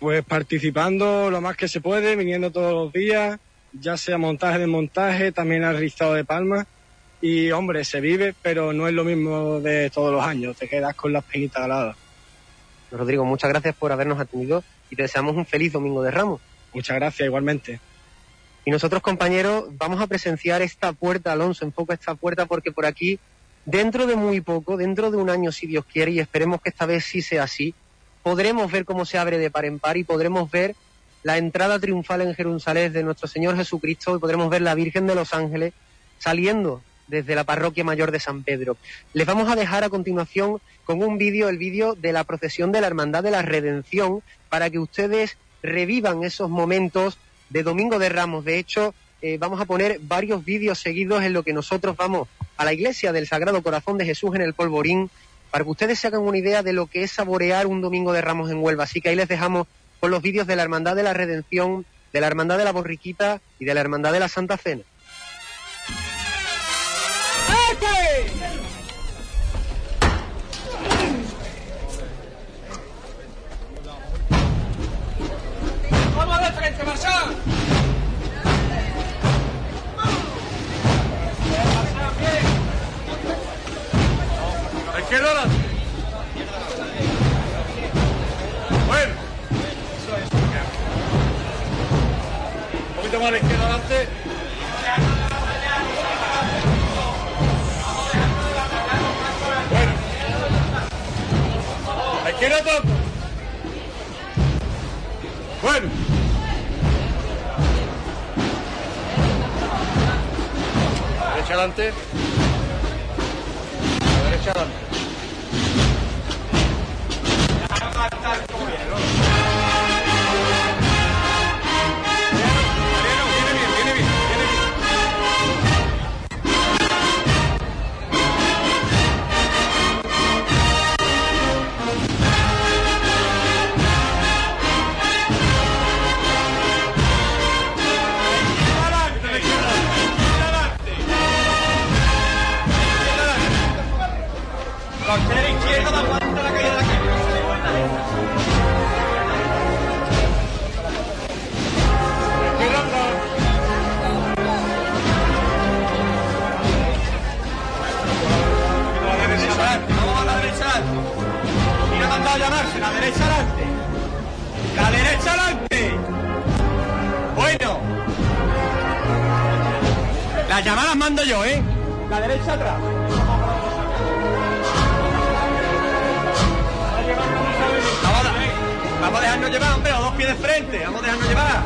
Pues participando lo más que se puede, viniendo todos los días, ya sea montaje de montaje, también al rizado de palmas. Y hombre, se vive, pero no es lo mismo de todos los años, te quedas con las penitas al lado. Rodrigo, muchas gracias por habernos atendido y te deseamos un feliz Domingo de Ramos. Muchas gracias, igualmente. Y nosotros, compañeros, vamos a presenciar esta puerta, Alonso, enfoca esta puerta porque por aquí, dentro de muy poco, dentro de un año, si Dios quiere, y esperemos que esta vez sí sea así, podremos ver cómo se abre de par en par y podremos ver la entrada triunfal en Jerusalén de nuestro Señor Jesucristo y podremos ver la Virgen de los Ángeles saliendo desde la parroquia mayor de San Pedro. Les vamos a dejar a continuación con un vídeo, el vídeo de la procesión de la Hermandad de la Redención, para que ustedes revivan esos momentos de Domingo de Ramos. De hecho, eh, vamos a poner varios vídeos seguidos en lo que nosotros vamos a la iglesia del Sagrado Corazón de Jesús en el Polvorín para que ustedes se hagan una idea de lo que es saborear un domingo de Ramos en Huelva. Así que ahí les dejamos con los vídeos de la Hermandad de la Redención, de la Hermandad de la Borriquita y de la Hermandad de la Santa Cena. ¡Vamos de frente, marchar! A izquierda adelante. Bueno. Un poquito más a la izquierda adelante. Bueno. A la izquierda tanto. Bueno. Derecha adelante. A la derecha adelante. Costera izquierda, da aguanta la caída de a la derecha adelante. ¿Quién ha mandado a llamarse? La derecha adelante. La derecha adelante. Bueno. Las llamadas mando yo, ¿eh? La derecha atrás. Vamos a dejarnos llevar, hombre, los dos pies de frente, vamos a dejarnos llevar.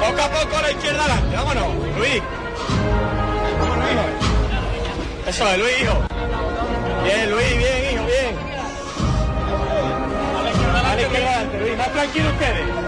Poco a poco a la izquierda adelante, vámonos, Luis. Vámonos, hijo. Eso es, Luis, hijo. Bien, Luis, bien, hijo, bien. A la izquierda adelante, Luis, más tranquilo ustedes.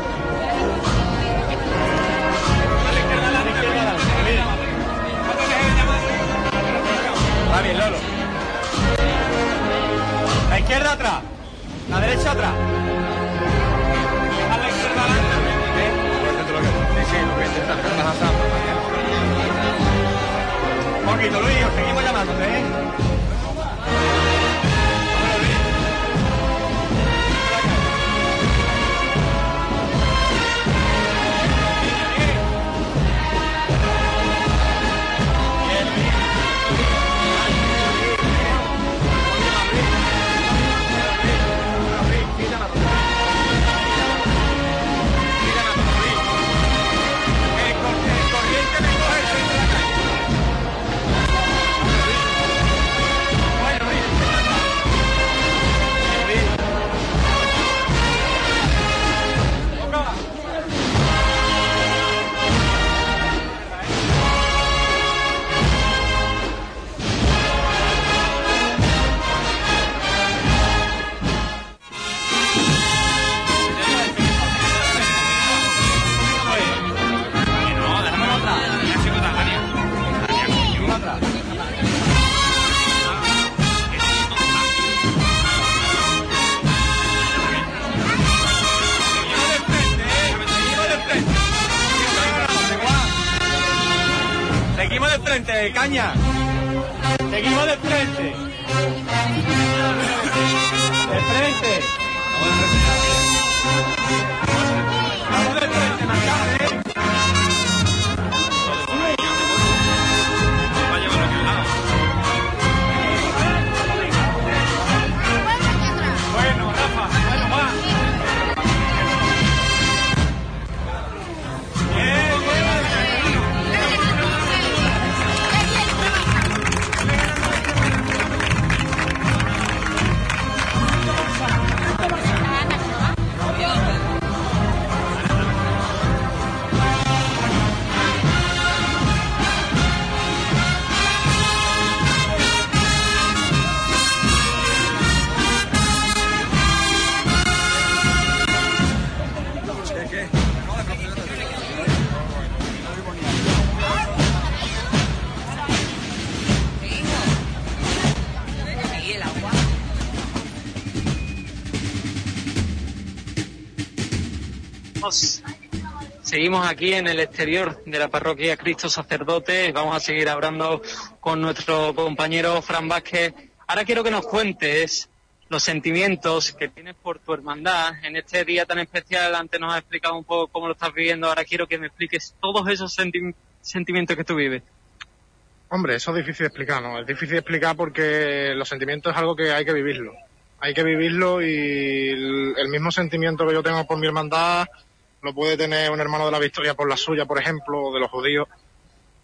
Seguimos aquí en el exterior de la parroquia Cristo Sacerdote. Vamos a seguir hablando con nuestro compañero Fran Vázquez. Ahora quiero que nos cuentes los sentimientos que tienes por tu hermandad en este día tan especial. Antes nos has explicado un poco cómo lo estás viviendo. Ahora quiero que me expliques todos esos senti- sentimientos que tú vives. Hombre, eso es difícil de explicar, ¿no? Es difícil de explicar porque los sentimientos es algo que hay que vivirlo. Hay que vivirlo y el mismo sentimiento que yo tengo por mi hermandad lo puede tener un hermano de la Victoria por la suya, por ejemplo, o de los judíos.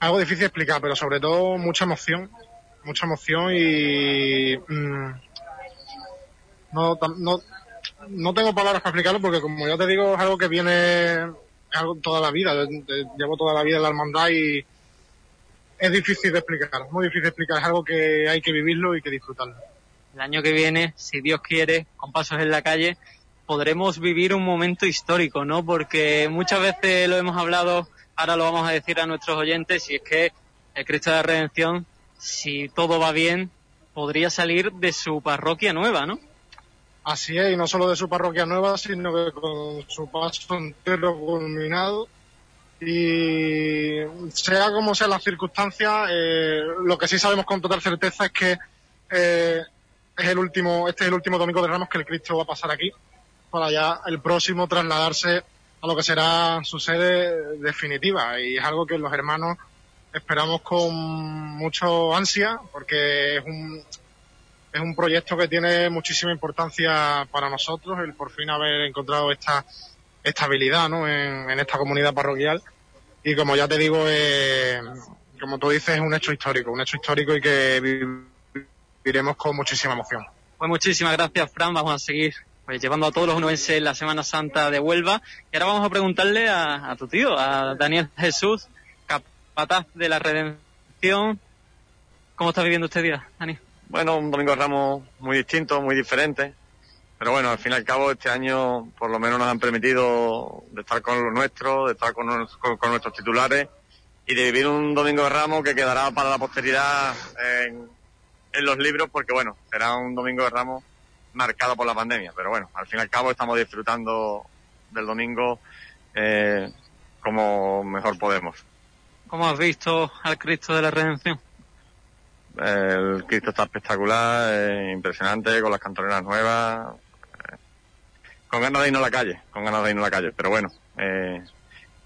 Algo difícil de explicar, pero sobre todo mucha emoción. Mucha emoción y... mm, no, no, no tengo palabras para explicarlo porque, como ya te digo, es algo que viene algo toda la vida. de- de- llevo toda la vida en la hermandad y es difícil de explicar, muy difícil de explicar. Es algo que hay que vivirlo y que disfrutarlo. El año que viene, si Dios quiere, con pasos en la calle, podremos vivir un momento histórico, ¿no? Porque muchas veces lo hemos hablado, ahora lo vamos a decir a nuestros oyentes, y es que el Cristo de la Redención, si todo va bien, podría salir de su parroquia nueva, ¿no? Así es, y no solo de su parroquia nueva, sino que con su paso entero culminado. Y sea como sea las circunstancias, eh, lo que sí sabemos con total certeza es que eh, es el último, este es el último domingo de Ramos que el Cristo va a pasar aquí, para ya el próximo trasladarse a lo que será su sede definitiva. Y es algo que los hermanos esperamos con mucho ansia, porque es un, es un proyecto que tiene muchísima importancia para nosotros, el por fin haber encontrado esta estabilidad ¿no? en, esta comunidad parroquial. Y como ya te digo, eh, como tú dices, es un hecho histórico, un hecho histórico y que vi- viviremos con muchísima emoción. Pues muchísimas gracias, Fran. Vamos a seguir pues, llevando a todos los unuenses la Semana Santa de Huelva. Y ahora vamos a preguntarle a, tu tío, a Daniel Jesús, capataz de la Redención. ¿Cómo está viviendo este día, Dani? Bueno, un domingo de Ramos muy distinto, muy diferente. Pero bueno, al fin y al cabo este año por lo menos nos han permitido de estar con los nuestros, de estar con- con nuestros titulares y de vivir un domingo de Ramos que quedará para la posteridad en, en los libros porque bueno, será un domingo de Ramos marcado por la pandemia. Pero bueno, al fin y al cabo estamos disfrutando del domingo eh, como mejor podemos. ¿Cómo has visto al Cristo de la Redención? El Cristo está espectacular, eh, impresionante, con las cantoneras nuevas. eh, con ganas de irnos a la calle, con ganas de irnos a la calle. Pero bueno, eh,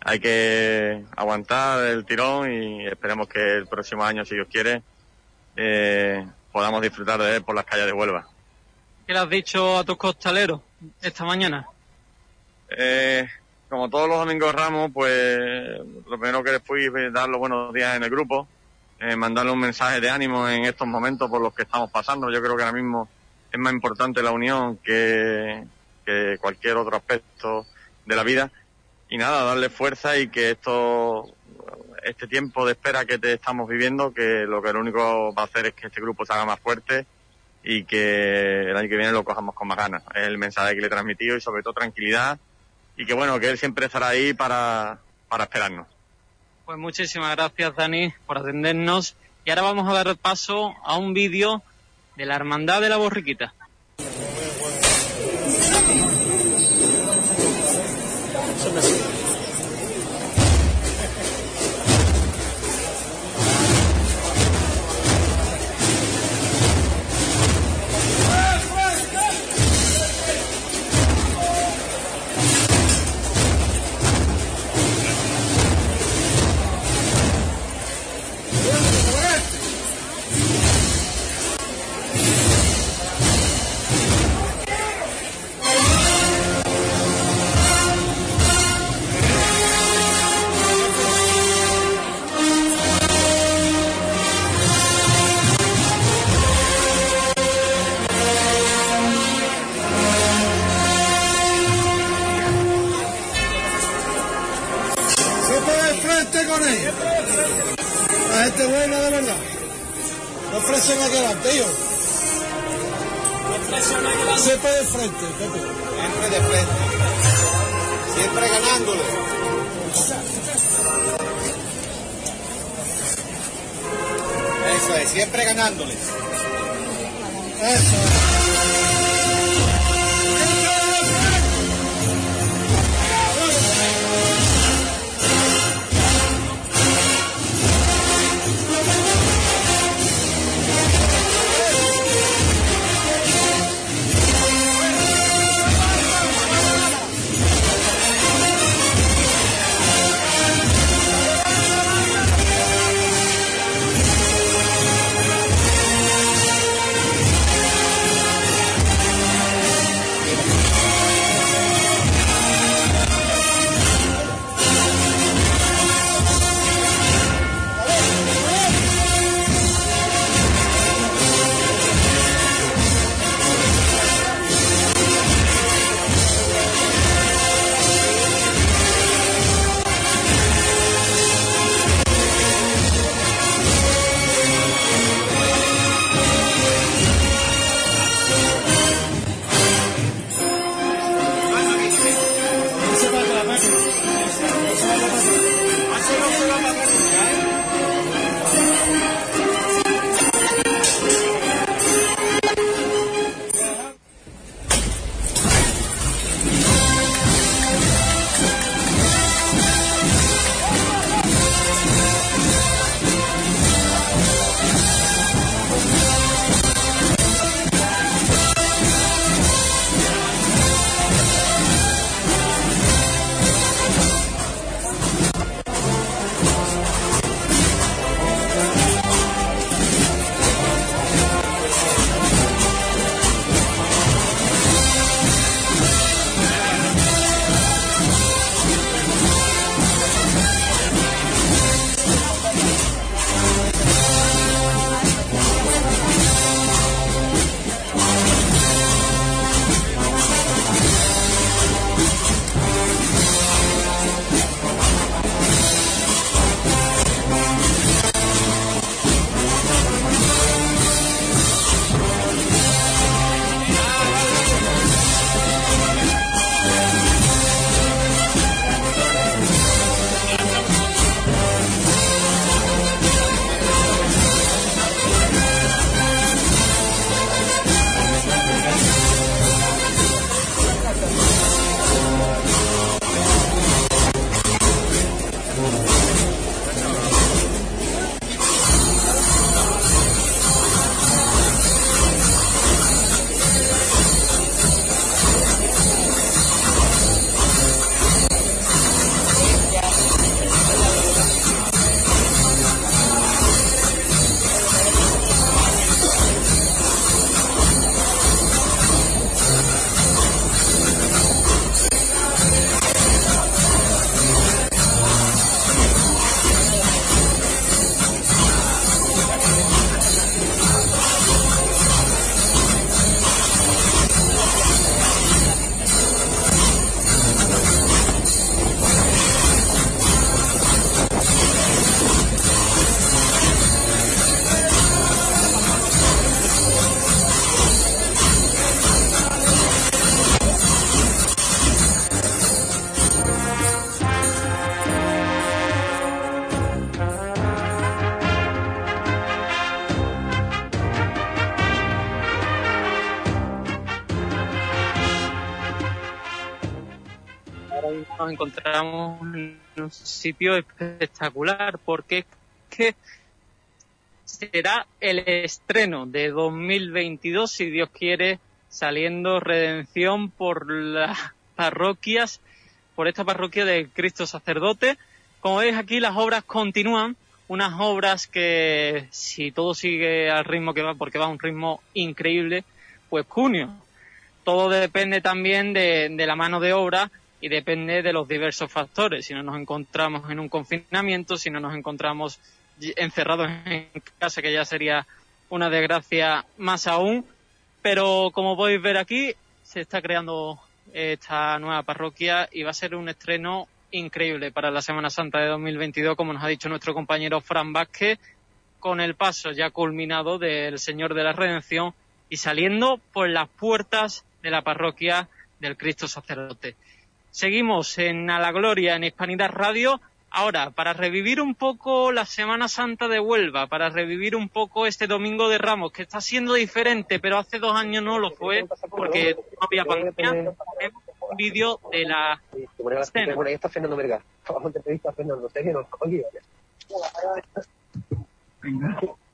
hay que aguantar el tirón y esperemos que el próximo año, si Dios quiere, eh, podamos disfrutar de él por las calles de Huelva. ¿Qué le has dicho a tus costaleros esta mañana? Eh, como todos los domingos Ramos, pues lo primero que fui fue dar los buenos días en el grupo, eh, mandarle un mensaje de ánimo en estos momentos por los que estamos pasando. Yo creo que ahora mismo es más importante la unión que, que cualquier otro aspecto de la vida. Y nada, darle fuerza y que esto, este tiempo de espera que te estamos viviendo, que lo que lo único va a hacer es que este grupo se haga más fuerte y que el año que viene lo cojamos con más ganas. Es el mensaje que le he transmitido y sobre todo tranquilidad y que bueno, que él siempre estará ahí para, para esperarnos. Pues muchísimas gracias, Dani, por atendernos. Y ahora vamos a dar paso a un vídeo de la Hermandad de la Borriquita. Con él. La gente buena de verdad. No ofrecen adelante, tío. Siempre de frente, Pepe. Siempre de frente. Siempre ganándole. Eso es, siempre ganándole. Eso encontramos en un sitio espectacular porque es que será el estreno de 2022, si Dios quiere, saliendo redención por las parroquias, por esta parroquia de Cristo Sacerdote. Como veis aquí las obras continúan, unas obras que si todo sigue al ritmo que va, porque va a un ritmo increíble, pues junio. Todo depende también de la mano de obra y depende de los diversos factores. Si no nos encontramos en un confinamiento, si no nos encontramos encerrados en casa, que ya sería una desgracia más aún. Pero como podéis ver aquí, se está creando esta nueva parroquia y va a ser un estreno increíble para la Semana Santa de 2022, como nos ha dicho nuestro compañero Fran Vázquez, con el paso ya culminado del Señor de la Redención y saliendo por las puertas de la parroquia del Cristo Sacerdote. Seguimos en A la Gloria en Hispanidad Radio. Ahora, para revivir un poco la Semana Santa de Huelva, para revivir un poco este Domingo de Ramos, que está siendo diferente, pero hace dos años no lo fue, porque no había pandemia, un vídeo de la escena. Bueno, ahí está Fernando Verga. Vamos a entrevistar a Fernando. ¿Usted nos oye?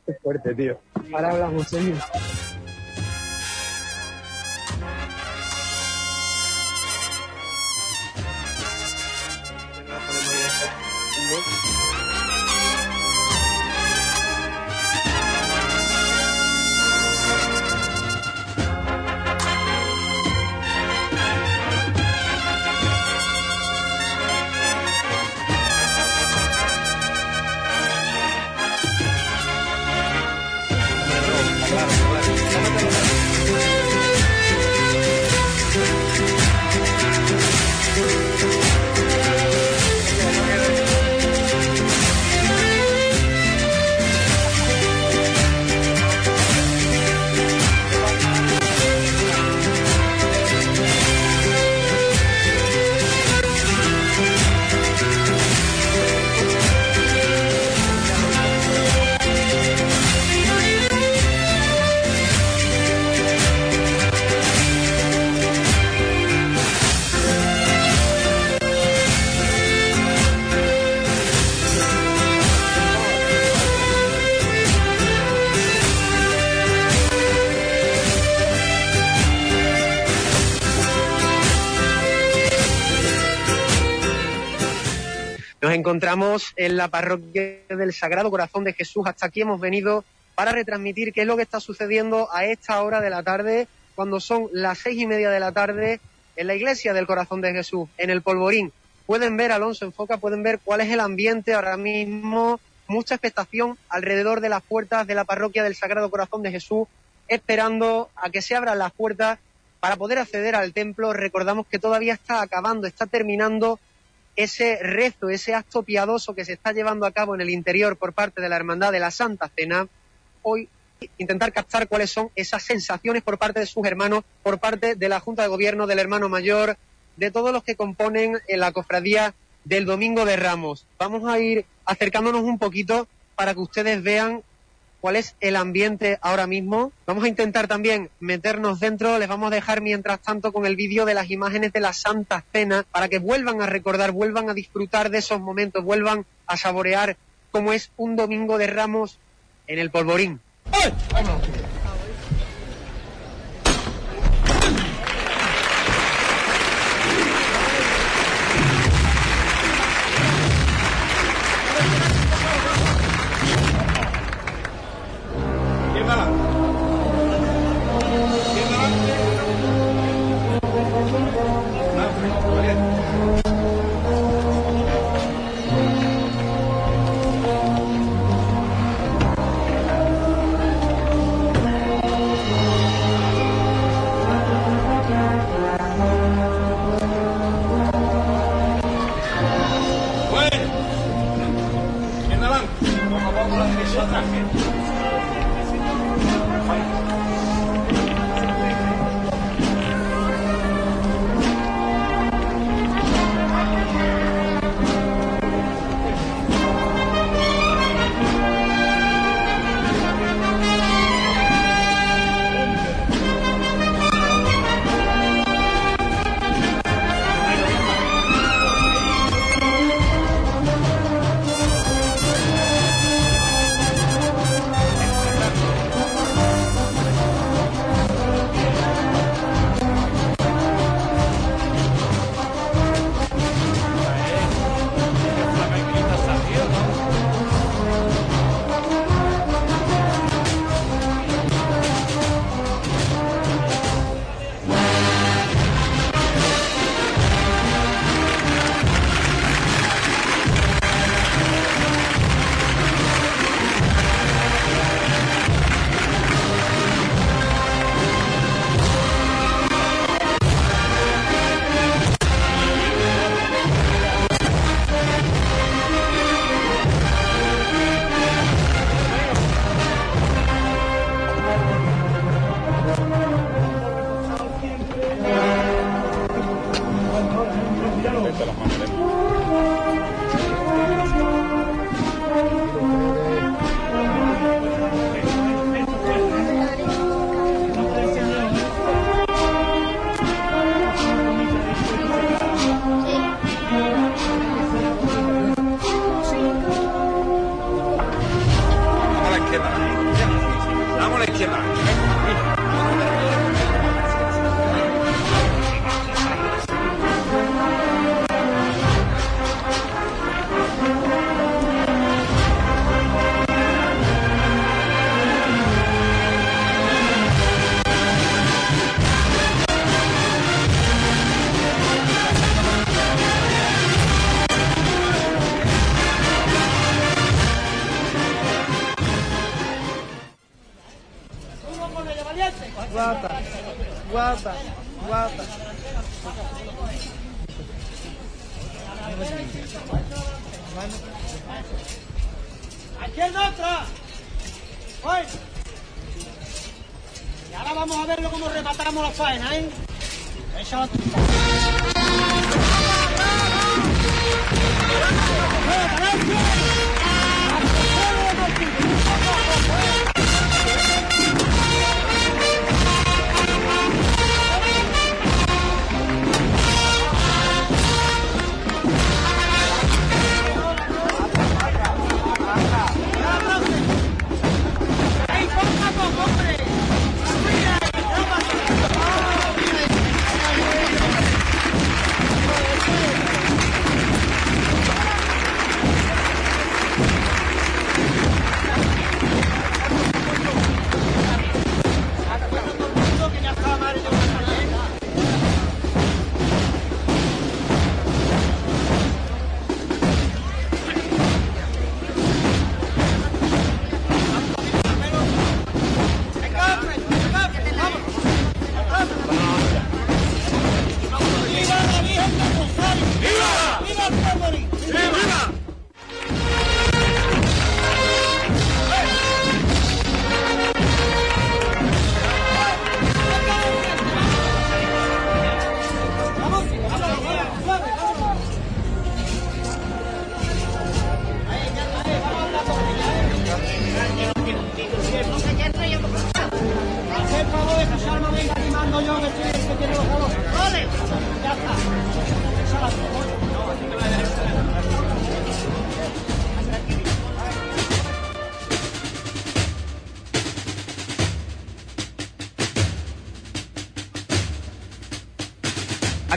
Qué fuerte, tío. Ahora hablamos, serio. Facebook. Nos encontramos en la parroquia del Sagrado Corazón de Jesús. Hasta aquí hemos venido para retransmitir qué es lo que está sucediendo a esta hora de la tarde, cuando son las seis y media de la tarde, en la iglesia del Corazón de Jesús, en el Polvorín. Pueden ver, Alonso Enfoca, pueden ver cuál es el ambiente ahora mismo, mucha expectación alrededor de las puertas de la parroquia del Sagrado Corazón de Jesús, esperando a que se abran las puertas para poder acceder al templo. Recordamos que todavía está acabando, está terminando ese rezo, ese acto piadoso que se está llevando a cabo en el interior por parte de la Hermandad de la Santa Cena, hoy intentar captar cuáles son esas sensaciones por parte de sus hermanos, por parte de la Junta de Gobierno, del hermano mayor, de todos los que componen en la cofradía del Domingo de Ramos. Vamos a ir acercándonos un poquito para que ustedes vean cuál es el ambiente ahora mismo. Vamos a intentar también meternos dentro, les vamos a dejar mientras tanto con el vídeo de las imágenes de la Santa Cena para que vuelvan a recordar, vuelvan a disfrutar de esos momentos, vuelvan a saborear cómo es un domingo de ramos en el polvorín. Bueno,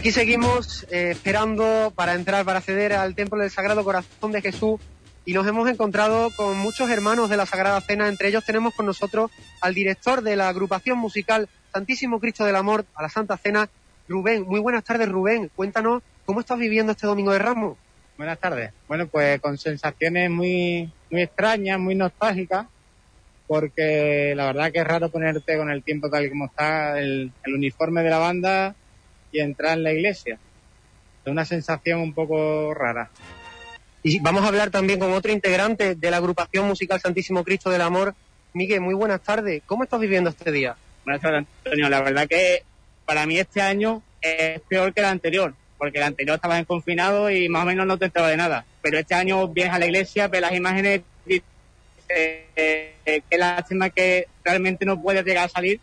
Aquí seguimos eh, esperando para entrar, para acceder al Templo del Sagrado Corazón de Jesús y nos hemos encontrado con muchos hermanos de la Sagrada Cena. Entre ellos tenemos con nosotros al director de la agrupación musical Santísimo Cristo del Amor a la Santa Cena, Rubén. Muy buenas tardes, Rubén. Cuéntanos cómo estás viviendo este Domingo de Ramos. Buenas tardes. Bueno, pues con sensaciones muy, muy extrañas, muy nostálgicas, porque la verdad que es raro ponerte con el tiempo tal como está el, el uniforme de la banda y entrar en la iglesia. Es una sensación un poco rara. Y vamos a hablar también con otro integrante de la agrupación musical Santísimo Cristo del Amor. Miguel, muy buenas tardes. ¿Cómo estás viviendo este día? Buenas tardes, Antonio. La verdad que para mí este año es peor que el anterior, porque el anterior estaba en confinado y más o menos no te enteraba de nada. Pero este año vienes a la iglesia, ves las imágenes, eh, eh, qué lástima que realmente no puedes llegar a salir.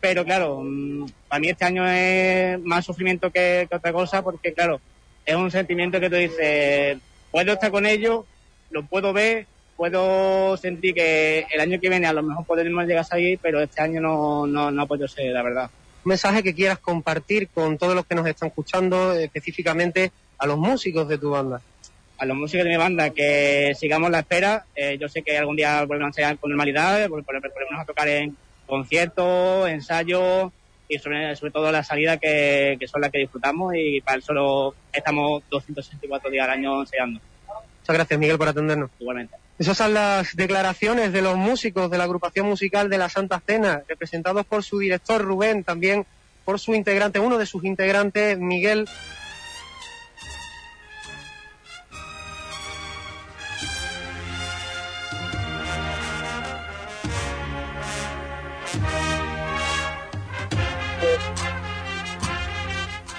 Pero claro, mm, para mí este año es más sufrimiento que, que otra cosa, porque claro, es un sentimiento que tú dices, puedo estar con ellos, lo puedo ver, puedo sentir que el año que viene a lo mejor podremos llegar a salir, pero este año no, no, no ha podido ser, la verdad. Un mensaje que quieras compartir con todos los que nos están escuchando, específicamente a los músicos de tu banda. A los músicos de mi banda, que sigamos la espera. Eh, yo sé que algún día volverán a enseñar con normalidad, vol- vol- volveremos a tocar en conciertos, ensayos y sobre, sobre todo la salida que, que son las que disfrutamos y para eso solo estamos 264 días al año ensayando. Muchas gracias, Miguel, por atendernos. Igualmente. Esas son las declaraciones de los músicos de la agrupación musical de la Santa Cena, representados por su director Rubén, también por su integrante, uno de sus integrantes, Miguel.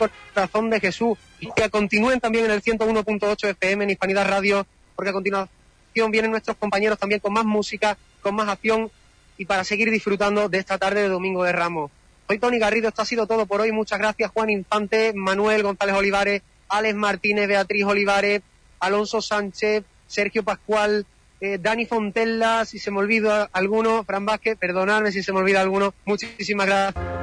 Corazón de Jesús y que continúen también en el 101.8 FM en Hispanidad Radio, porque a continuación vienen nuestros compañeros también con más música, con más acción y para seguir disfrutando de esta tarde de Domingo de Ramos. Soy Tony Garrido, esto ha sido todo por hoy. Muchas gracias Juan Infante, Manuel González Olivares, Alex Martínez, Beatriz Olivares, Alonso Sánchez, Sergio Pascual, eh, Dani Fontella, si se me olvida alguno, Fran Vázquez, perdonadme si se me olvida alguno. Muchísimas gracias.